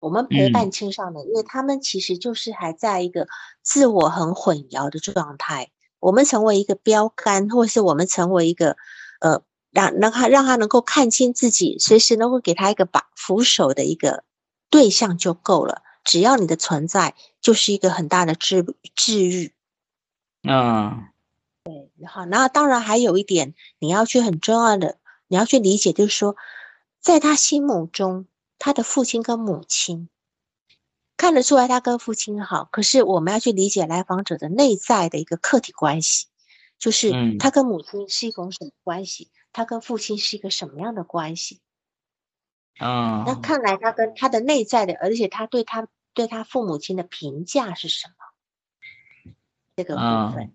我们陪伴青少年，因为他们其实就是还在一个自我很混淆的状态。我们成为一个标杆，或是我们成为一个呃，让让他让他能够看清自己，随时能够给他一个把扶手的一个对象就够了。只要你的存在，就是一个很大的治治愈。嗯，对，好，然后当然还有一点，你要去很重要的，你要去理解，就是说，在他心目中，他的父亲跟母亲看得出来，他跟父亲好，可是我们要去理解来访者的内在的一个客体关系，就是他跟母亲是一种什么关系，他跟父亲是一个什么样的关系。啊，那看来他跟他的内在的，而且他对他对他父母亲的评价是什么？这个部分，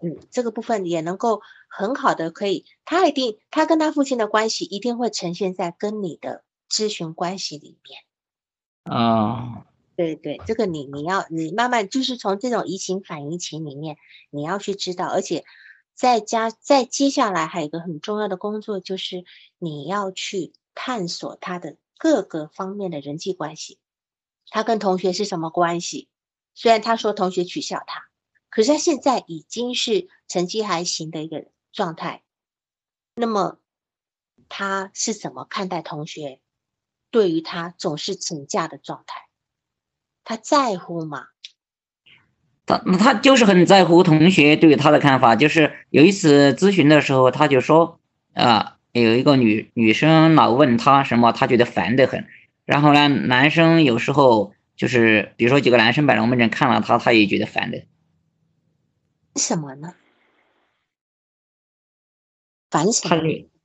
嗯，这个部分也能够很好的可以，他一定他跟他父亲的关系一定会呈现在跟你的咨询关系里面。啊，对对，这个你你要你慢慢就是从这种移情反移情里面，你要去知道，而且再加再接下来还有一个很重要的工作，就是你要去。探索他的各个方面的人际关系，他跟同学是什么关系？虽然他说同学取笑他，可是他现在已经是成绩还行的一个状态。那么他是怎么看待同学对于他总是请假的状态？他在乎吗？他他就是很在乎同学对他的看法。就是有一次咨询的时候，他就说啊。有一个女女生老问他什么，他觉得烦得很。然后呢，男生有时候就是，比如说几个男生摆龙门阵看了他，他也觉得烦的。什么呢？烦什么？他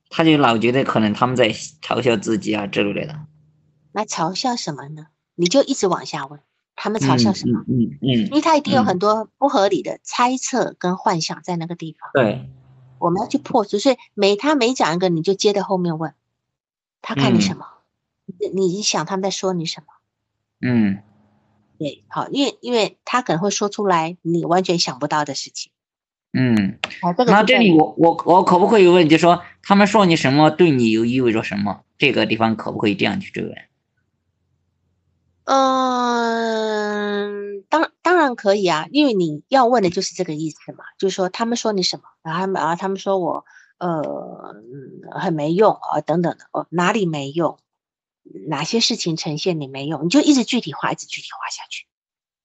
他就老觉得可能他们在嘲笑自己啊之类的。那嘲笑什么呢？你就一直往下问，他们嘲笑什么？嗯嗯，因为他一定有很多不合理的猜测跟幻想在那个地方。对，我们要去破除。所以每他每讲一个，你就接着后面问，他看你什么？你你想他们在说你什么？嗯，对，好，因为因为他可能会说出来你完全想不到的事情。嗯，这那这里我我我可不可以问，就说他们说你什么，对你又意味着什么？这个地方可不可以这样去追问？嗯，当当然可以啊，因为你要问的就是这个意思嘛，就是说他们说你什么，然后他们啊，他们说我呃很没用啊等等的哦，哪里没用？哪些事情呈现你没用？你就一直具体化，一直具体化下去。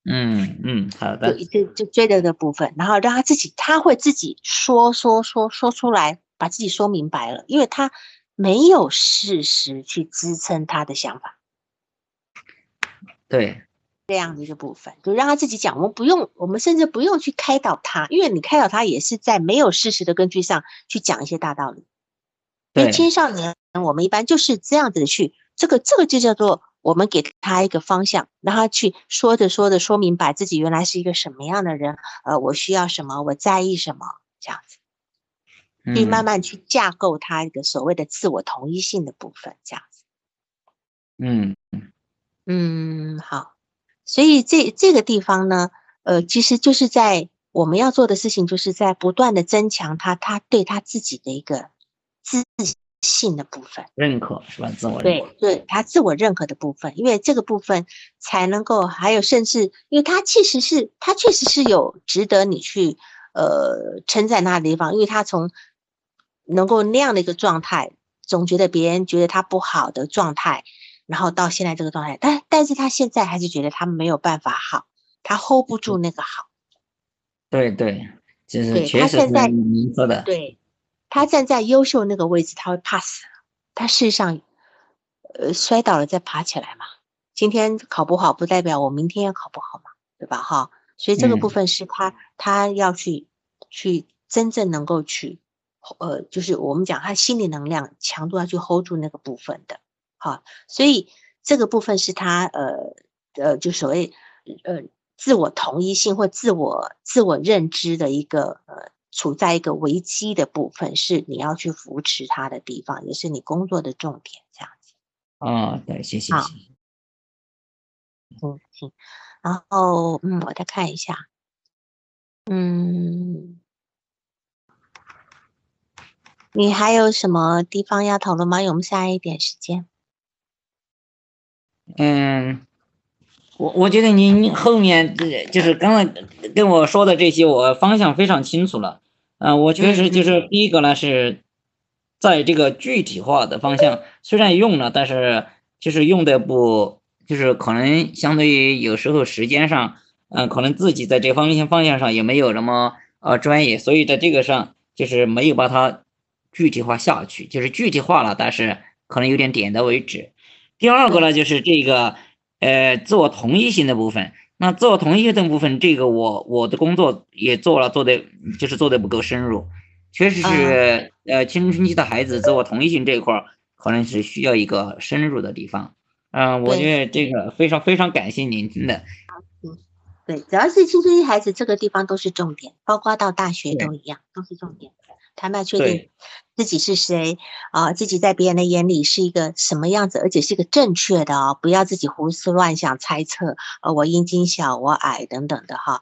嗯嗯，好的，就就就追的的部分，然后让他自己，他会自己说说说说出来，把自己说明白了，因为他没有事实去支撑他的想法。对，这样的一个部分，就让他自己讲，我们不用，我们甚至不用去开导他，因为你开导他也是在没有事实的根据上去讲一些大道理。对，青少年我们一般就是这样子的去，这个这个就叫做。我们给他一个方向，让他去说着说着说明白自己原来是一个什么样的人，呃，我需要什么，我在意什么，这样子，可以慢慢去架构他一个所谓的自我同一性的部分，这样子。嗯嗯好，所以这这个地方呢，呃，其实就是在我们要做的事情，就是在不断的增强他他对他自己的一个自。信的部分认可是吧？自我对对，他自我认可的部分，因为这个部分才能够还有，甚至因为他其实是他确实是有值得你去呃称赞他的地方，因为他从能够那样的一个状态，总觉得别人觉得他不好的状态，然后到现在这个状态，但但是他现在还是觉得他没有办法好，他 hold 不住那个好。对对，就是确实是您说的对。他站在优秀那个位置，他会怕死。他事实上，呃，摔倒了再爬起来嘛。今天考不好，不代表我明天也考不好嘛，对吧？哈，所以这个部分是他他要去去真正能够去，呃，就是我们讲他心理能量强度要去 hold 住那个部分的。好，所以这个部分是他呃呃，就所谓呃自我同一性或自我自我认知的一个呃。处在一个危机的部分，是你要去扶持他的地方，也是你工作的重点，这样子。啊，对，谢谢。好，嗯，行。然后，嗯，我再看一下。嗯，你还有什么地方要讨论吗？有我们下一点时间。嗯。我我觉得您后面就是刚才跟我说的这些，我方向非常清楚了。嗯，我确实就是第一个呢，是在这个具体化的方向，虽然用了，但是就是用的不，就是可能相对于有时候时间上，嗯，可能自己在这方面方向上也没有那么呃专业，所以在这个上就是没有把它具体化下去，就是具体化了，但是可能有点点到为止。第二个呢，就是这个。呃，自我同一性的部分，那自我同一性的部分，这个我我的工作也做了，做的就是做的不够深入，确实是呃青春期的孩子自我同一性这一块儿，可能是需要一个深入的地方。嗯，我觉得这个非常非常感谢您，真的。嗯，对，只要是青春期孩子，这个地方都是重点，包括到大学都一样，都是重点。他们要确定自己是谁啊，自己在别人的眼里是一个什么样子，而且是一个正确的哦，不要自己胡思乱想猜测，呃，我阴茎小，我矮等等的哈，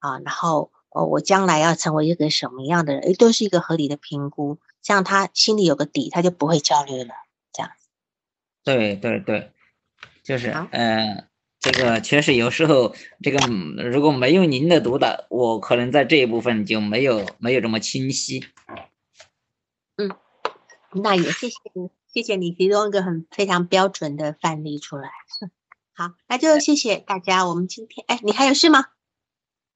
啊，然后呃，我将来要成为一个什么样的人，诶，都是一个合理的评估，这样他心里有个底，他就不会焦虑了，这样子。对对对，就是嗯。这个确实有时候，这个如果没有您的督导，我可能在这一部分就没有没有这么清晰。嗯，那也谢谢你，谢谢你提供一个很非常标准的范例出来。好，那就谢谢大家。我们今天，哎，你还有事吗？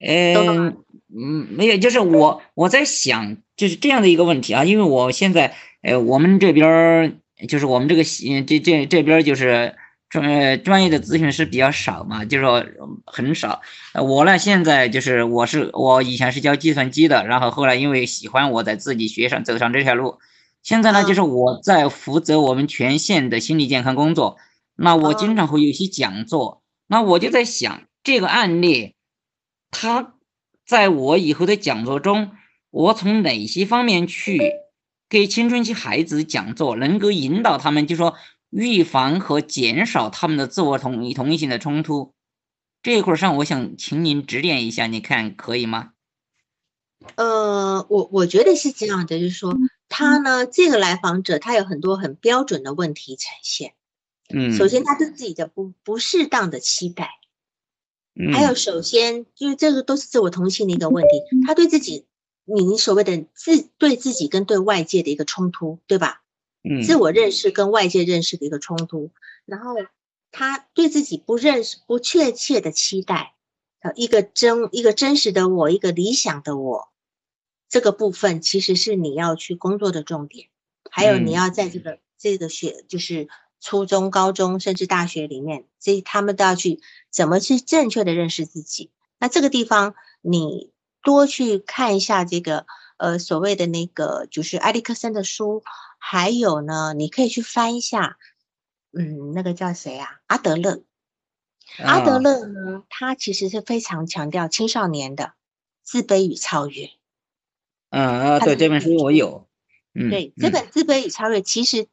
嗯嗯，没有，就是我我在想，就是这样的一个问题啊，因为我现在，呃，我们这边就是我们这个这这这边就是。专专业的咨询师比较少嘛，就是说很少。我呢，现在就是我是我以前是教计算机的，然后后来因为喜欢，我在自己学上走上这条路。现在呢，就是我在负责我们全县的心理健康工作，那我经常会有一些讲座，那我就在想这个案例，他在我以后的讲座中，我从哪些方面去给青春期孩子讲座，能够引导他们，就说预防和减少他们的自我同一同一性的冲突。这一块上，我想请您指点一下，你看可以吗？呃，我我觉得是这样的，就是说他呢，这个来访者他有很多很标准的问题呈现。嗯，首先他对自己的不不适当的期待，嗯，还有首先因为这个都是自我同情的一个问题，他对自己你所谓的自对自己跟对外界的一个冲突，对吧？嗯，自我认识跟外界认识的一个冲突，然后。他对自己不认识、不确切的期待，呃，一个真、一个真实的我，一个理想的我，这个部分其实是你要去工作的重点。还有你要在这个这个学，就是初中、高中甚至大学里面，这他们都要去怎么去正确的认识自己。那这个地方你多去看一下这个，呃，所谓的那个就是埃里克森的书，还有呢，你可以去翻一下。嗯，那个叫谁啊？阿德勒。阿德勒呢，他其实是非常强调青少年的自卑与超越。嗯啊，对这本书我有。嗯，对这本《自卑与超越》，其实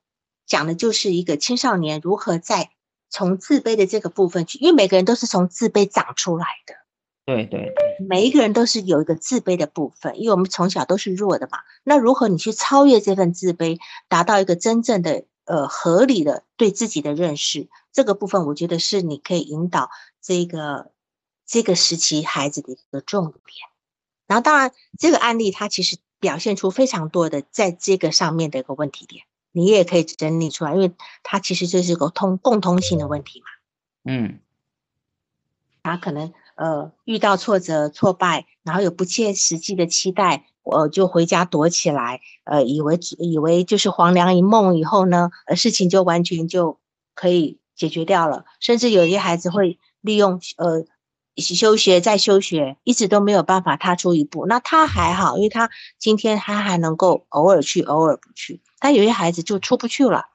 讲的就是一个青少年如何在从自卑的这个部分去，因为每个人都是从自卑长出来的。对对，每一个人都是有一个自卑的部分，因为我们从小都是弱的嘛。那如何你去超越这份自卑，达到一个真正的？呃，合理的对自己的认识，这个部分我觉得是你可以引导这个这个时期孩子的一个重点。然后，当然这个案例它其实表现出非常多的在这个上面的一个问题点，你也可以整理出来，因为它其实就是个通共通性的问题嘛。嗯，他可能呃遇到挫折、挫败，然后有不切实际的期待。我就回家躲起来，呃，以为以为就是黄粱一梦，以后呢，呃，事情就完全就可以解决掉了。甚至有些孩子会利用呃休学再休学，一直都没有办法踏出一步。那他还好，因为他今天他还能够偶尔去，偶尔不去。但有些孩子就出不去了，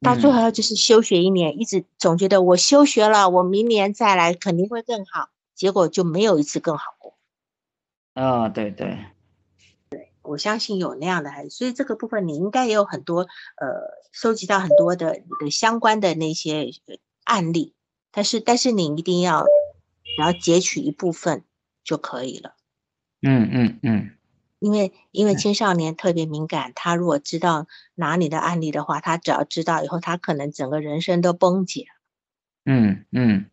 到最后就是休学一年，一直总觉得我休学了，我明年再来肯定会更好，结果就没有一次更好过。啊，对对。对我相信有那样的孩子，所以这个部分你应该也有很多呃，收集到很多的的相关的那些案例，但是但是你一定要然后截取一部分就可以了。嗯嗯嗯，因为因为青少年特别敏感，他如果知道哪里的案例的话，他只要知道以后，他可能整个人生都崩解。嗯嗯，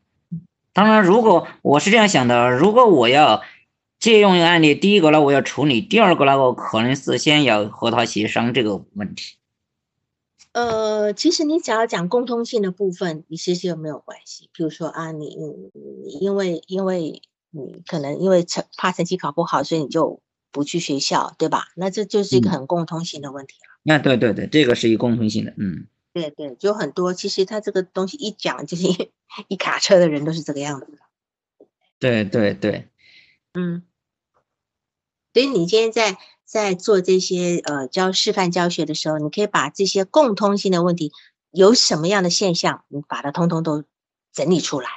当然，如果我是这样想的，如果我要。借用一个案例，第一个呢，我要处理；第二个呢，我可能是先要和他协商这个问题。呃，其实你只要讲共通性的部分，你其实又没有关系。比如说啊，你你因为因为你可能因为成怕成绩考不好，所以你就不去学校，对吧？那这就是一个很共通性的问题了。那对对对，这个是一个共通性的，嗯，对对，就很多。其实他这个东西一讲，就是 [laughs] 一卡车的人都是这个样子的。对对对。嗯，所以你今天在在做这些呃教示范教学的时候，你可以把这些共通性的问题有什么样的现象，你把它通通都整理出来。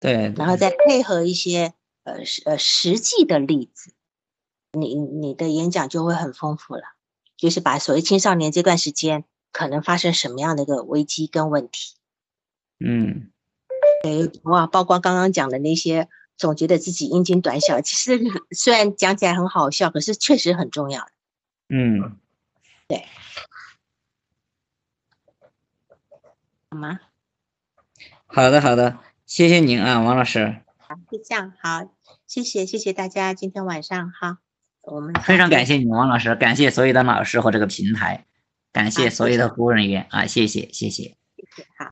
对，然后再配合一些呃实呃实际的例子，你你的演讲就会很丰富了。就是把所谓青少年这段时间可能发生什么样的一个危机跟问题。嗯，对哇，包括刚刚讲的那些。总觉得自己阴茎短小，其实虽然讲起来很好笑，可是确实很重要。嗯，对，好吗？好的，好的，谢谢您啊，王老师。好，就这样，好，谢谢，谢谢大家，今天晚上哈，我们非常感谢你，王老师，感谢所有的老师和这个平台，感谢所有的服务人员啊，谢谢，谢谢，谢谢，好。